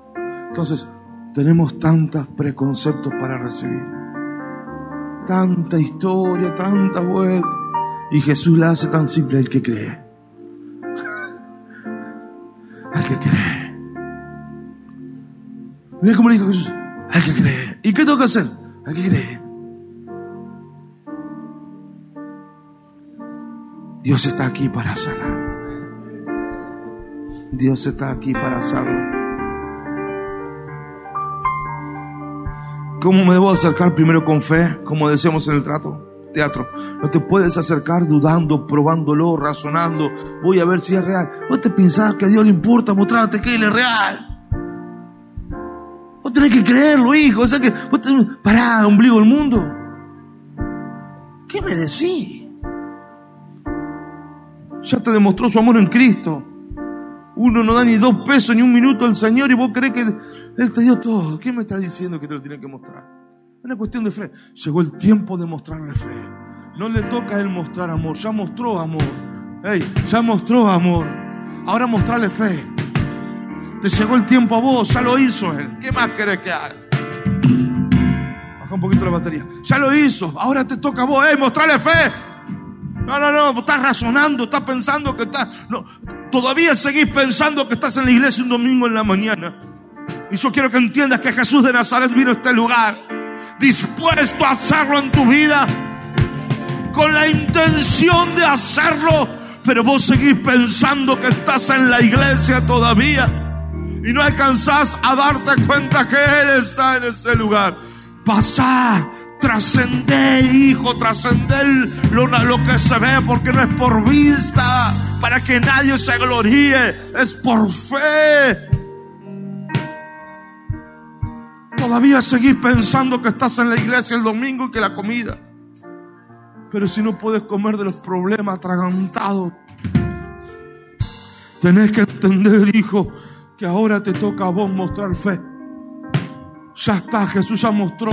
Entonces, tenemos tantos preconceptos para recibir. Tanta historia, tanta vuelta. Y Jesús la hace tan simple el que cree. Al que cree. Mira cómo le dijo Jesús. Al que cree. ¿Y qué tengo que hacer? Dios está aquí para sanar. Dios está aquí para hacerlo. ¿Cómo me debo acercar primero con fe? Como decíamos en el trato, teatro. No te puedes acercar dudando, probándolo, razonando. Voy a ver si es real. Vos te pensás que a Dios le importa mostrarte que Él es real. Vos tenés que creerlo, hijo. O sea que vos tenés, pará, ombligo del mundo. ¿Qué me decís? Ya te demostró su amor en Cristo. Uno no da ni dos pesos ni un minuto al Señor y vos crees que Él te dio todo. ¿Qué me está diciendo que te lo tiene que mostrar? Es una cuestión de fe. Llegó el tiempo de mostrarle fe. No le toca a Él mostrar amor. Ya mostró amor. Hey, ya mostró amor. Ahora mostrarle fe. Te llegó el tiempo a vos. Ya lo hizo Él. ¿Qué más querés que haga? Baja un poquito la batería. Ya lo hizo. Ahora te toca a vos. Hey, mostrarle fe. No, no, no, estás razonando, estás pensando que estás... No, todavía seguís pensando que estás en la iglesia un domingo en la mañana. Y yo quiero que entiendas que Jesús de Nazaret vino a este lugar dispuesto a hacerlo en tu vida, con la intención de hacerlo, pero vos seguís pensando que estás en la iglesia todavía y no alcanzás a darte cuenta que Él está en ese lugar. Pasá, Trascender, hijo, trascender lo, lo, que se ve, porque no es por vista, para que nadie se gloríe, es por fe. Todavía seguís pensando que estás en la iglesia el domingo y que la comida. Pero si no puedes comer de los problemas atragantados, tenés que entender, hijo, que ahora te toca a vos mostrar fe. Ya está, Jesús ya mostró.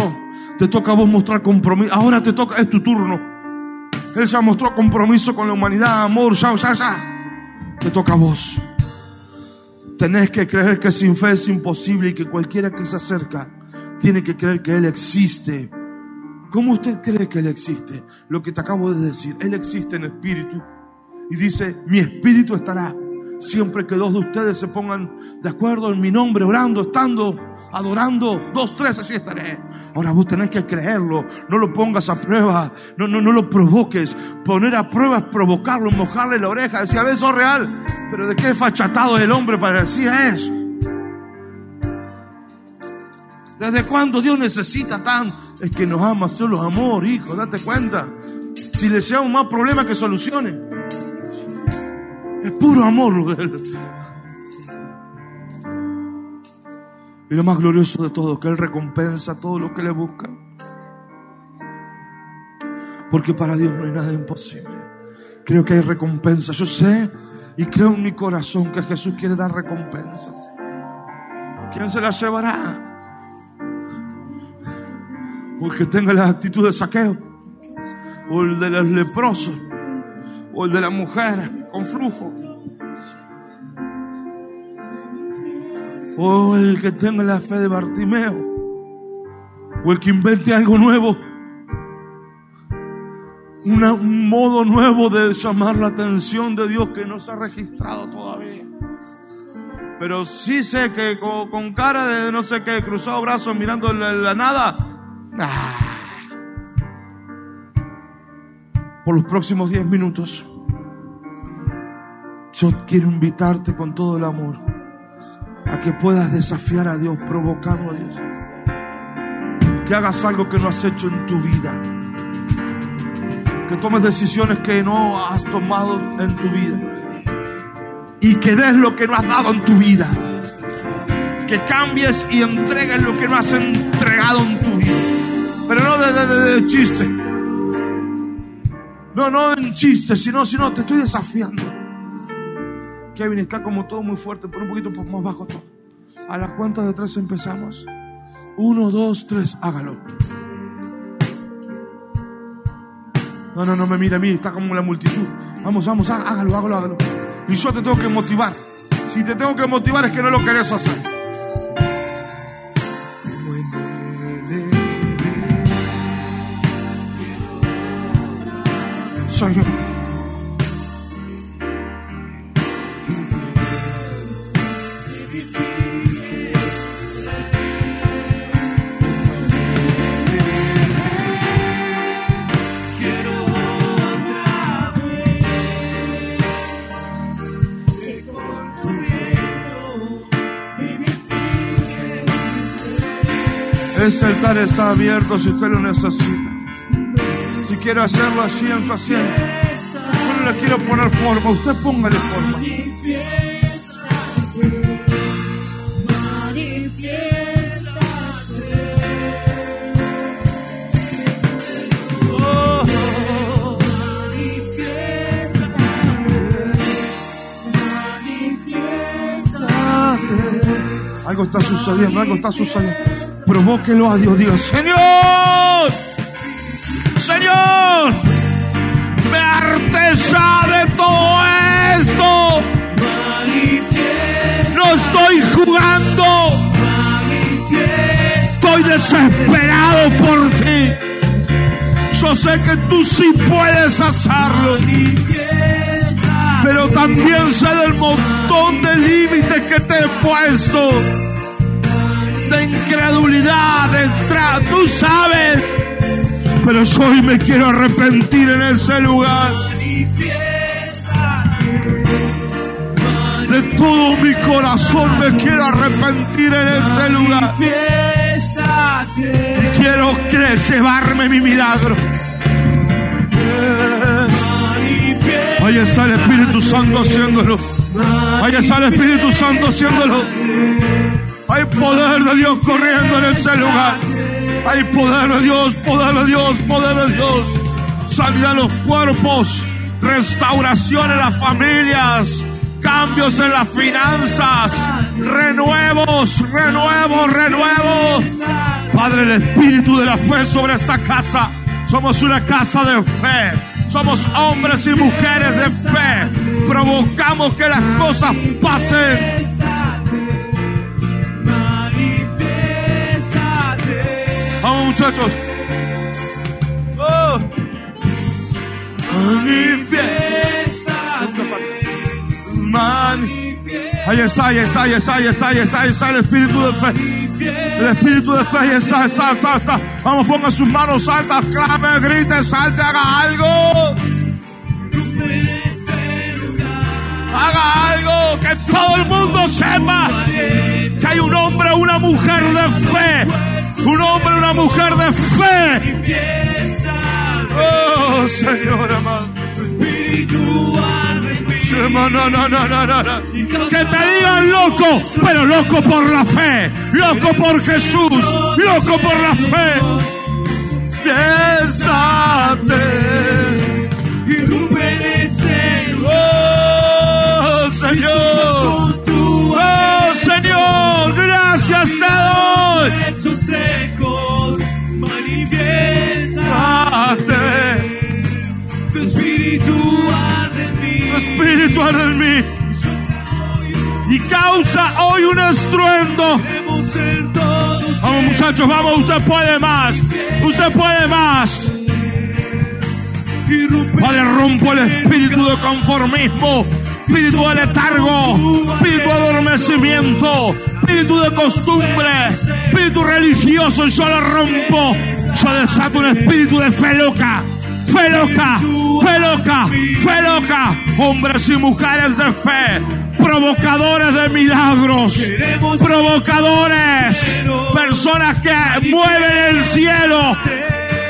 Te toca a vos mostrar compromiso. Ahora te toca, es tu turno. Él ya mostró compromiso con la humanidad, amor, ya, ya, ya. Te toca a vos. Tenés que creer que sin fe es imposible y que cualquiera que se acerca tiene que creer que Él existe. ¿Cómo usted cree que Él existe? Lo que te acabo de decir, Él existe en espíritu. Y dice, mi espíritu estará siempre que dos de ustedes se pongan de acuerdo en mi nombre, orando, estando, adorando, dos, tres, así estaré. Ahora vos tenés que creerlo, no lo pongas a prueba, no, no, no lo provoques. Poner a prueba es provocarlo, mojarle la oreja, decir, a ver, eso es real, pero de qué fachatado el hombre para decir eso. ¿Desde cuándo Dios necesita tan? Es que nos ama solo amor, hijo, date cuenta. Si le llevamos más problemas que soluciones. Es puro amor. Y lo más glorioso de todo, que Él recompensa a todo lo que le busca. Porque para Dios no hay nada imposible. Creo que hay recompensa. Yo sé y creo en mi corazón que Jesús quiere dar recompensas. ¿Quién se las llevará? O el que tenga la actitud de saqueo. O el de los leprosos. O el de la mujer con flujo. O el que tenga la fe de Bartimeo. O el que invente algo nuevo. un modo nuevo de llamar la atención de Dios que no se ha registrado todavía. Pero sí sé que con, cara de no sé qué, cruzado brazos mirando la, nada. Ah. por los próximos 10 minutos, yo quiero invitarte con todo el amor a que puedas desafiar a Dios, provocarlo a Dios. Que hagas algo que no has hecho en tu vida. Que tomes decisiones que no has tomado en tu vida. Y que des lo que no has dado en tu vida. Que cambies y entregues lo que no has entregado en tu vida. Pero no de, chiste. No, no en chiste, sino, sino te estoy desafiando. Kevin está como todo muy fuerte, pero un poquito más bajo todo. A las cuentas de tres empezamos. Uno, dos, tres, hágalo. No, no, no me mire a mí, está como la multitud. Vamos, vamos, hágalo, hágalo, hágalo. Y yo te tengo que motivar. Si te tengo que motivar es que no lo querés hacer. Señor. Ese altar está abierto si usted lo necesita. Si quiere hacerlo así en su asiento. Solo le quiero poner forma. Usted póngale forma. Algo está sucediendo, algo está sucediendo. Provóquelo a Dios. Dios, Señor, Señor, me artesa de todo esto. No estoy jugando. Estoy desesperado por ti. Yo sé que tú sí puedes hacerlo. Pero también sé del montón de límites que te he puesto de incredulidad, de entrada, tú sabes. Pero yo hoy me quiero arrepentir en ese lugar. De todo mi corazón me quiero arrepentir en ese lugar. Y quiero llevarme mi milagro. Ahí está el Espíritu Santo haciéndolo. Ahí está el Espíritu Santo haciéndolo. Poder de Dios corriendo en ese lugar. Hay poder de Dios, poder de Dios, poder de Dios. Sanidad en los cuerpos, restauración en las familias, cambios en las finanzas, renuevos, renuevos, renuevos. Padre, el espíritu de la fe sobre esta casa. Somos una casa de fe. Somos hombres y mujeres de fe. Provocamos que las cosas pasen muchachos. Oh. Manifiesta. Ahí está, ahí está, ahí está, ahí está, ahí está, ahí está el espíritu de fe. El espíritu de fe, ahí está, está, está, está. Vamos, ponga sus manos altas, clame, grite, salte, haga algo. Haga algo que todo el mundo sepa que hay un hombre o una mujer de fe un hombre, una mujer de fe. Oh, Señor amado. Espíritu No, no, no, no, no, no. Que te digan loco, pero loco por la fe, loco por Jesús, loco por la fe. Piénsate. En este Oh, Señor. Oh, Señor. Gracias te doy. Secos manifiesta Piénsate. tu espíritu arde en mí. Tu espíritu arde en mí y causa hoy un estruendo. Vamos muchachos, vamos, usted puede más. Usted puede más. Padre, rompo el espíritu de conformismo, espíritu de letargo, espíritu de adormecimiento, espíritu de costumbre, espíritu religioso. Yo lo rompo. Yo desato un espíritu de fe loca. Fe loca, fe loca, fe loca. Hombres y mujeres de fe, provocadores de milagros, provocadores, personas que mueven el cielo,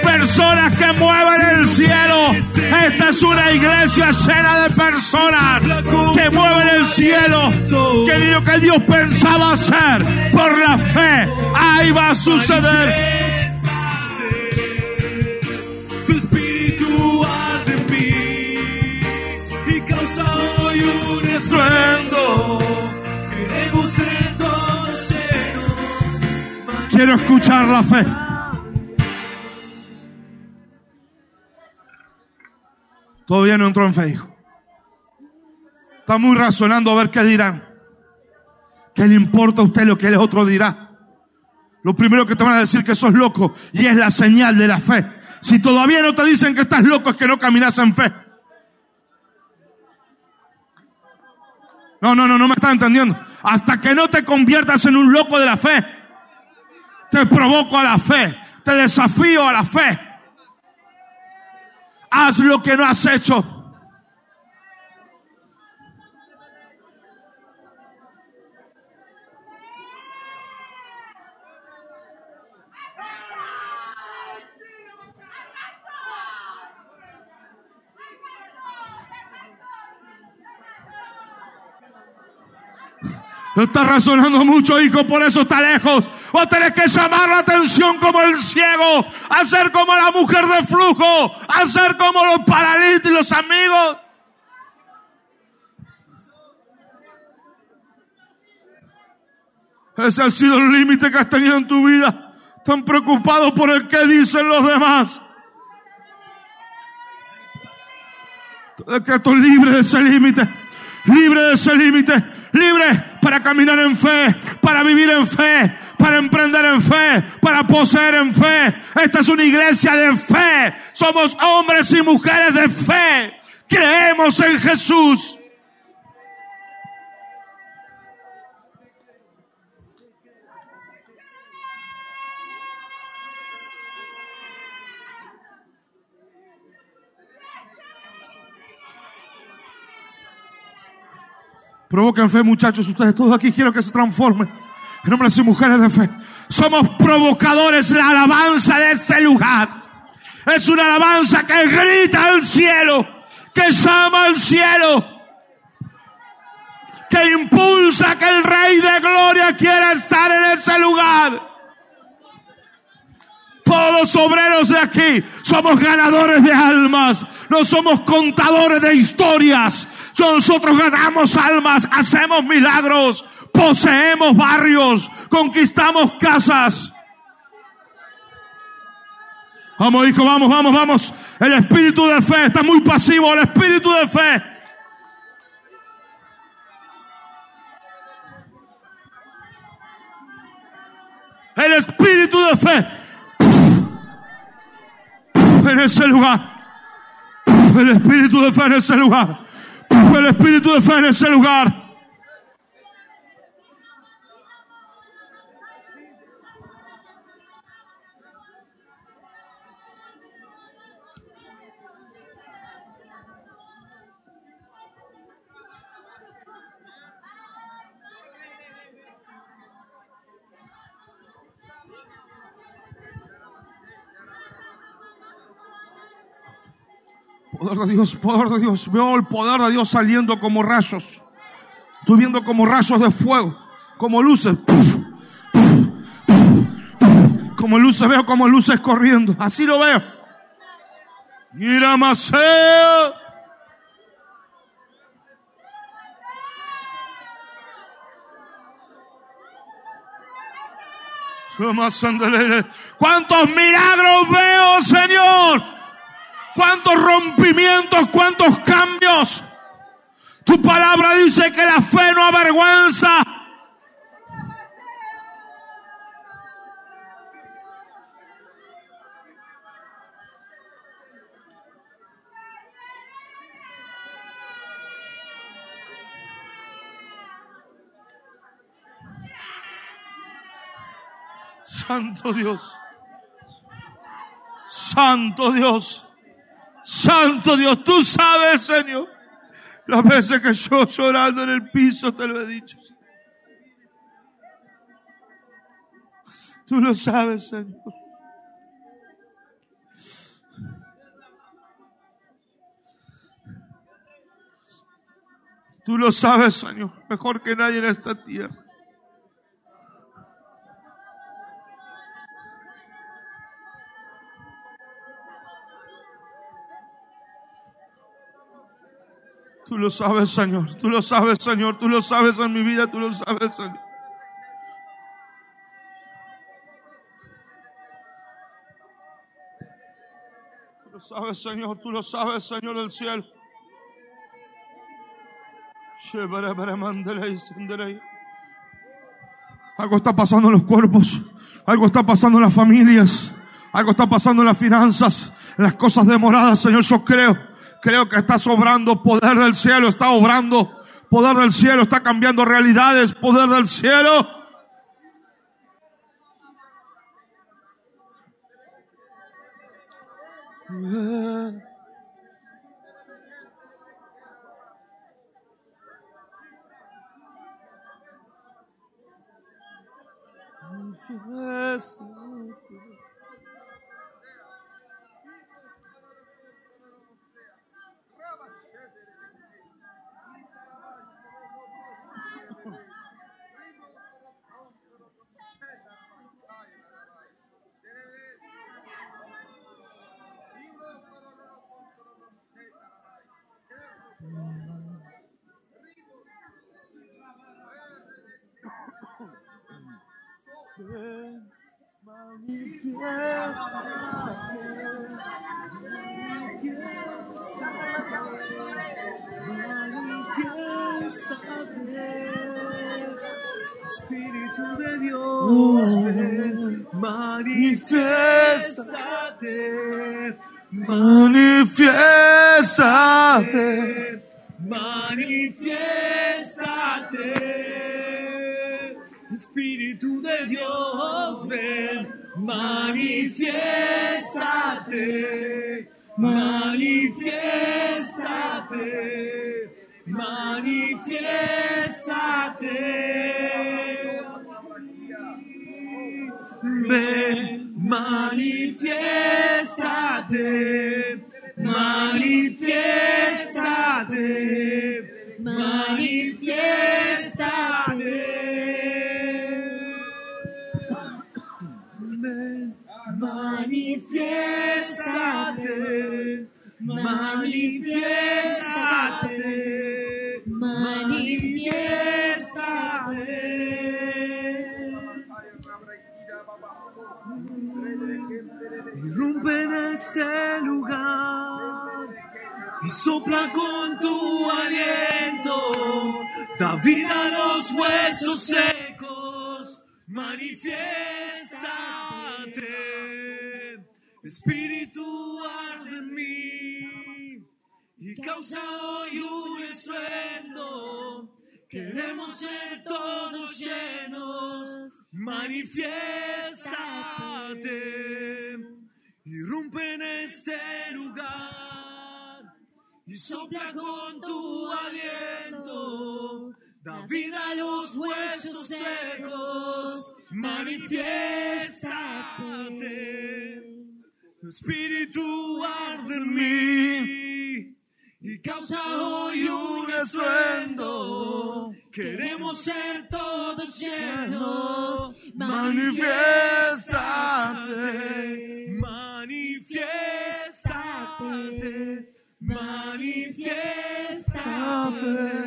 personas que mueven el cielo. Esta es una iglesia llena de personas que mueven el cielo. Que lo que Dios pensaba hacer por la fe, ahí va a suceder. Quiero escuchar la fe. Todavía no entró en fe, hijo. Está muy razonando a ver qué dirán. ¿Qué le importa a usted lo que el otro dirá? Lo primero que te van a decir que sos loco y es la señal de la fe. Si todavía no te dicen que estás loco es que no caminas en fe. No, no, no, no me estás entendiendo. Hasta que no te conviertas en un loco de la fe, te provoco a la fe, te desafío a la fe. Haz lo que no has hecho. No estás razonando mucho, hijo, por eso está lejos. Vos tenés que llamar la atención como el ciego, hacer como la mujer de flujo, hacer como los paralíticos los amigos. Ese ha sido el límite que has tenido en tu vida. Tan preocupado por el que dicen los demás. Te decreto libre de ese límite. Libre de ese límite. Libre para caminar en fe, para vivir en fe, para emprender en fe, para poseer en fe. Esta es una iglesia de fe. Somos hombres y mujeres de fe. Creemos en Jesús. Provoquen fe, muchachos. Ustedes todos aquí quiero que se transformen en hombres y mujeres de fe. Somos provocadores. La alabanza de ese lugar es una alabanza que grita al cielo, que llama al cielo, que impulsa que el Rey de Gloria quiera estar en ese lugar. Todos los obreros de aquí somos ganadores de almas, no somos contadores de historias. Nosotros ganamos almas, hacemos milagros, poseemos barrios, conquistamos casas. Vamos, hijo, vamos, vamos, vamos. El espíritu de fe está muy pasivo, el espíritu de fe. El espíritu de fe en ese lugar. El espíritu de fe en ese lugar. El espíritu de fe en ese lugar. De Dios, poder de Dios. Veo el poder de Dios saliendo como rayos. Estoy viendo como rayos de fuego, como luces. Como luces, veo como luces corriendo. Así lo veo. Mira más. ¿Cuántos milagros veo, Señor? ¿Cuántos rompimientos? ¿Cuántos cambios? Tu palabra dice que la fe no avergüenza. Santo Dios. Santo Dios. Santo Dios, tú sabes, Señor, las veces que yo llorando en el piso te lo he dicho. Tú lo sabes, Señor. Tú lo sabes, Señor, mejor que nadie en esta tierra. Lo sabes, Señor. Tú lo sabes, Señor. Tú lo sabes en mi vida. Tú lo sabes, Señor. Tú lo sabes, Señor. Tú lo sabes, Señor del cielo. Algo está pasando en los cuerpos. Algo está pasando en las familias. Algo está pasando en las finanzas. En las cosas demoradas, Señor. Yo creo. Creo que está sobrando poder del cielo, está obrando poder del cielo, está cambiando realidades, poder del cielo. Espíritu de Dios, ven, manifiéstate, Manifiéstate. manifiéstate. De Dios, ven, manifiéstate, manifiéstate, manifiéstate. Ven, manifiéstate, manifiéstate, manifiéstate. Manifiéstate, manifiéstate, manifiéstate. Irrumpe en este lugar y sopla con tu aliento, da vida a los huesos secos, manifiéstate, Espíritu arde en mí y causa hoy un estruendo. Queremos ser todos llenos, manifiéstate, irrumpe en este lugar y sopla con tu aliento, da vida a los huesos secos, manifiéstate. Espíritu arde en mí y causa hoy un estruendo. Queremos ser todos llenos. Manifiéstate, manifiéstate, manifiéstate.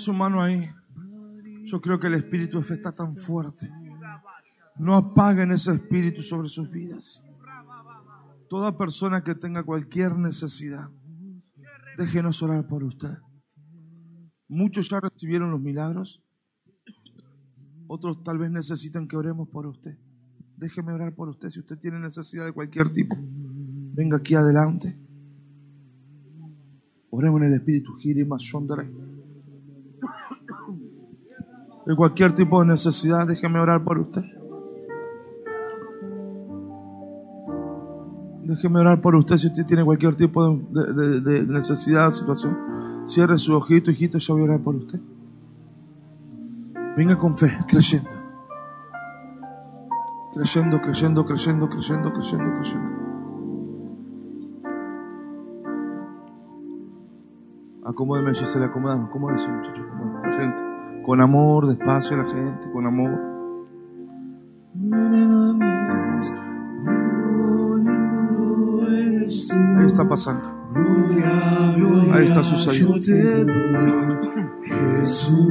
Su mano ahí. Yo creo que el espíritu de fe está tan fuerte. No apaguen ese espíritu sobre sus vidas. Toda persona que tenga cualquier necesidad, déjenos orar por usted. Muchos ya recibieron los milagros. Otros tal vez necesitan que oremos por usted. Déjeme orar por usted si usted tiene necesidad de cualquier tipo. Venga aquí adelante. Oremos en el espíritu. De cualquier tipo de necesidad, déjeme orar por usted. Déjeme orar por usted si usted tiene cualquier tipo de, necesidad, situación. Cierre su ojito, hijito, yo voy a orar por usted. Venga con fe, creyendo. Creyendo, creyendo, creyendo, creyendo, creyendo, creyendo. Acomódeme, Gisela, acomódame, acomódese, muchachos, acomódame. Gente. Con amor, despacio, la gente, con amor. Ahí está pasando. Ahí está Jesús, Jesús.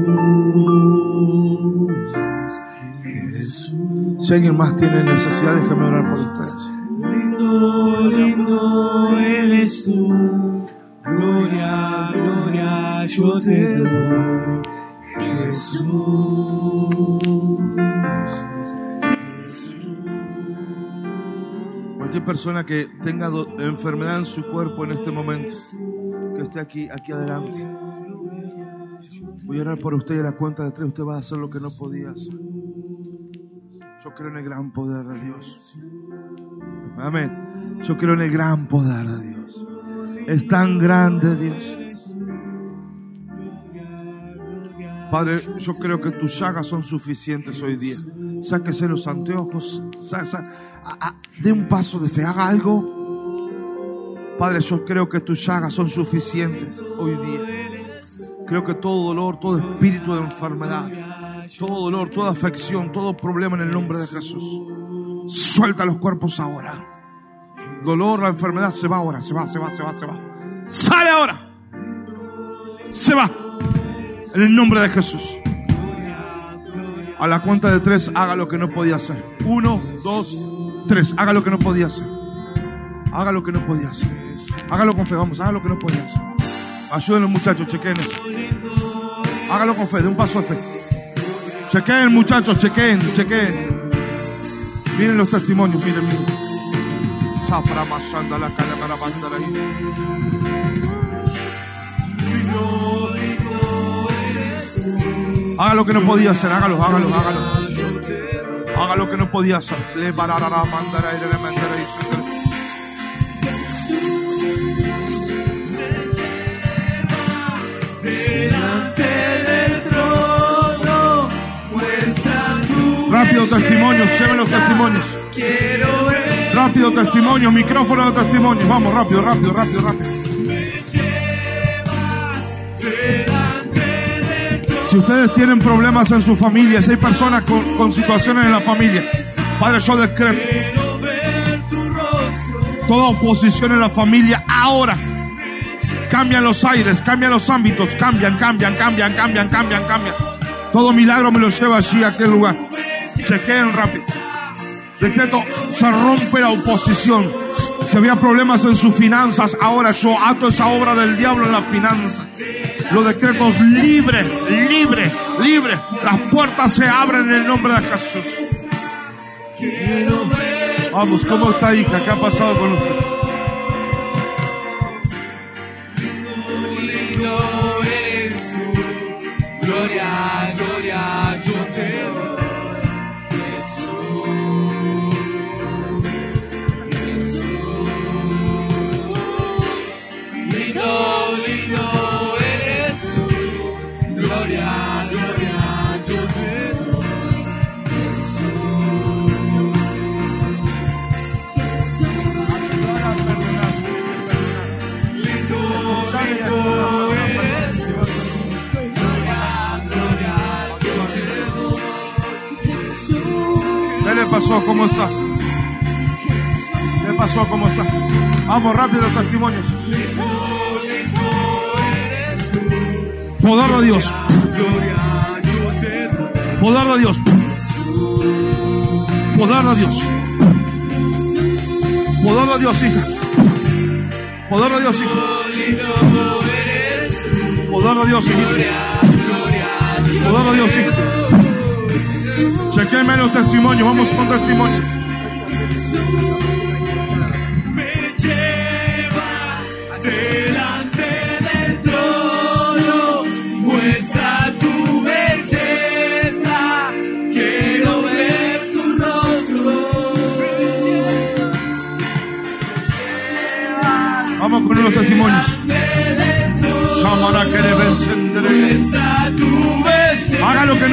Si alguien más tiene necesidad, déjame orar por ustedes. Lindo, lindo eres tú. Gloria, gloria, yo te doy. Jesús. Cualquier persona que tenga enfermedad en su cuerpo en este momento, que esté aquí, aquí adelante. Voy a orar por usted y a la cuenta de tres usted va a hacer lo que no podía hacer. Yo creo en el gran poder de Dios. Amén. Yo creo en el gran poder de Dios. Es tan grande Dios. Padre, yo creo que tus llagas son suficientes hoy día. Sáquese los anteojos, sa- sa- a- dé un paso de fe, haga algo. Padre, yo creo que tus llagas son suficientes hoy día. Creo que todo dolor, todo espíritu de enfermedad, todo dolor, toda afección, todo problema en el nombre de Jesús. Suelta los cuerpos ahora. Dolor, la enfermedad se va ahora, se va, se va, se va, se va. Sale ahora. Se va. En el nombre de Jesús. A la cuenta de tres, haga lo que no podía hacer. Uno, dos, tres. Haga lo que no podía hacer. Haga lo que no podía hacer. Hágalo con fe, vamos, haga lo que no podía hacer. Ayúdenlo muchachos, chequen eso. Hágalo con fe, de un paso de fe. Chequen muchachos, chequen, chequen. Miren los testimonios, miren, miren. La Haga lo que no podía hacer, hágalo, hágalo, hágalo. Haga lo que no podía hacer. Le trono, muestra Rápido testimonios, lleven los testimonios. Rápido testimonios, micrófono de testimonios. Vamos, rápido, rápido, rápido, rápido. Si ustedes tienen problemas en su familia, si hay personas con, situaciones en la familia, Padre, yo decreto toda oposición en la familia ahora. Cambian los aires, cambian los ámbitos, cambian, cambian, cambian, cambian, cambian, cambian. Todo milagro me lo lleva allí a aquel lugar. Chequeen rápido. Decreto, se rompe la oposición. Si había problemas en sus finanzas, ahora yo ato esa obra del diablo en las finanzas. Los decretos libre, libre, libre. Las puertas se abren en el nombre de Jesús. Vamos, ¿cómo está hija? ¿Qué ha pasado con usted? Pasó? ¿Cómo está? ¿Qué pasó? ¿Cómo está? Vamos rápido los testimonios. Poder de Dios. Poder de Dios. Poder de Dios. Poder de Dios, hija. Poder de Dios, hija. Poder de Dios, hija. Poder de Dios, hija. Chequenme los testimonios. Vamos con testimonios.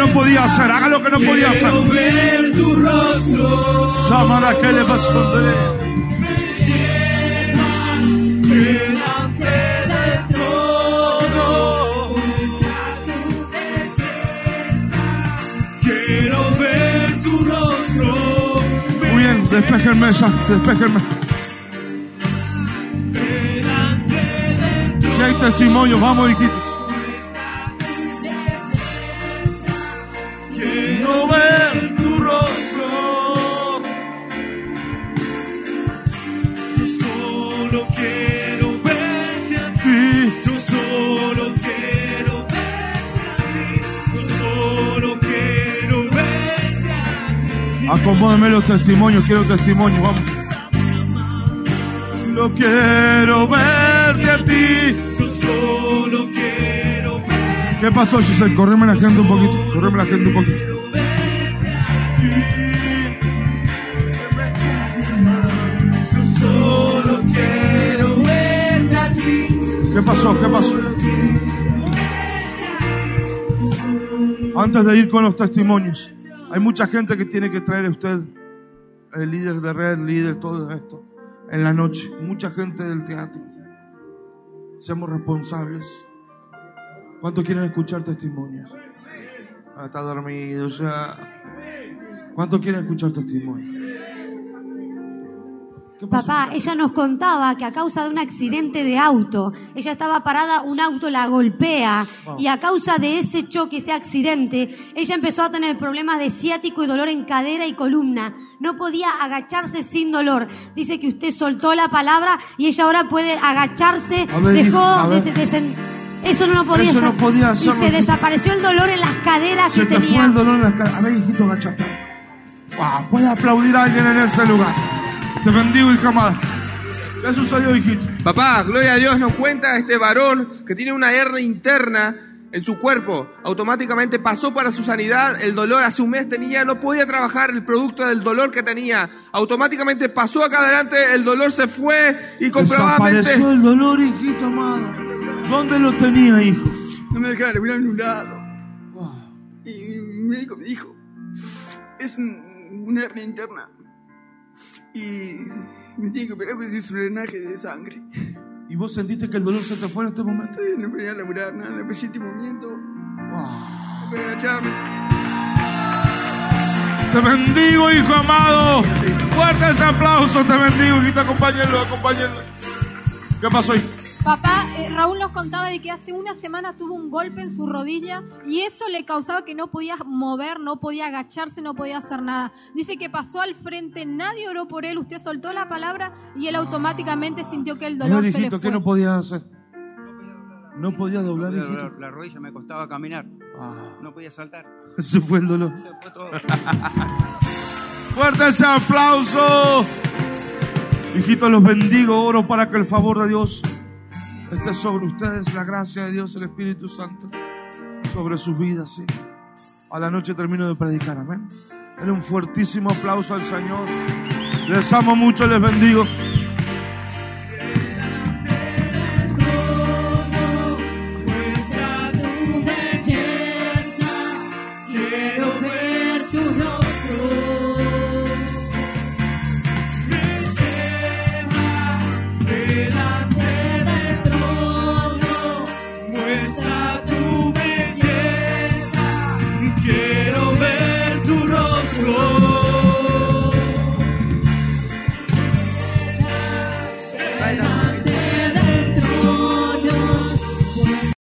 No podía hacer. Haga lo que no podía hacer. quiero ver tu rostro. Llamara que le vencendré. Delante del trono, quiero ver tu rostro. Muy bien, despejenme ya. Despejenme. Si hay testimonios, vamos, hijitos. Acomódame los testimonios, quiero testimonios, vamos. Lo quiero verte a ti. Yo solo quiero verte ¿Qué pasó, Giselle? Correme la gente un poquito. Correme la gente un poquito. Yo solo quiero verte a ti. ¿Qué pasó? ¿Qué pasó? Antes de ir con los testimonios, hay mucha gente que tiene que traer a usted, el líder de red, líder, todo esto, en la noche. Mucha gente del teatro. Seamos responsables. ¿Cuántos quieren escuchar testimonios? Ah, está dormido ya. ¿Cuántos quieren escuchar testimonios? Papá, ella nos contaba que a causa de un accidente de auto, ella estaba parada, un auto la golpea Wow. y a causa de ese choque, ese accidente, ella empezó a tener problemas de ciático y dolor en cadera y columna. No podía agacharse sin dolor. Dice que usted soltó la palabra y ella ahora puede agacharse. Ver, Dejó de- de- de sen- eso no lo podía Eso no hacer. podía Y hacerlo, se hijito. desapareció el dolor en las caderas Se que te fue tenía. el dolor en la cara. A ver, hijito, agachate. Wow, puede aplaudir a alguien en ese lugar. Te bendigo, hija amada. ¿Qué sucedió, hijito? Papá, gloria a Dios, nos cuenta este varón que tiene una hernia interna en su cuerpo. Automáticamente pasó para su sanidad, el dolor hace un mes tenía, no podía trabajar el producto del dolor que tenía. Automáticamente pasó acá adelante, el dolor se fue y comprobadamente... Desapareció el dolor, hijito amado. ¿Dónde lo tenía, hijo? No me dejaron mirar en un lado. Y mi médico me dijo, es un- una hernia interna. Y me tiene que operar porque es un drenaje de sangre. ¿Y vos sentiste que el dolor se te fue en este momento? No podía laburar nada, no podía movimiento. Wow. No podía agacharme. Te bendigo, hijo amado. Fuerte ese aplauso, te bendigo, hijito, acompáñenlo, acompáñenlo. ¿Qué pasó ahí? Papá, eh, Raúl nos contaba de que hace una semana tuvo un golpe en su rodilla y eso le causaba que no podía mover, no podía agacharse, no podía hacer nada. Dice que pasó al frente, nadie oró por él, usted soltó la palabra y él automáticamente sintió que el dolor se le fue. ¿qué no podías hacer? No podía doblar, La, hijito. la- la rodilla me costaba caminar, Ah, no podía saltar. se fue el dolor. Se fue todo. Fuerte ese aplauso. Hijitos, los bendigo, oro para que el favor de Dios esté sobre ustedes, la gracia de Dios, el Espíritu Santo, sobre sus vidas. ¿sí? A la noche termino de predicar, amén. Denle un fuertísimo aplauso al Señor. Les amo mucho, les bendigo.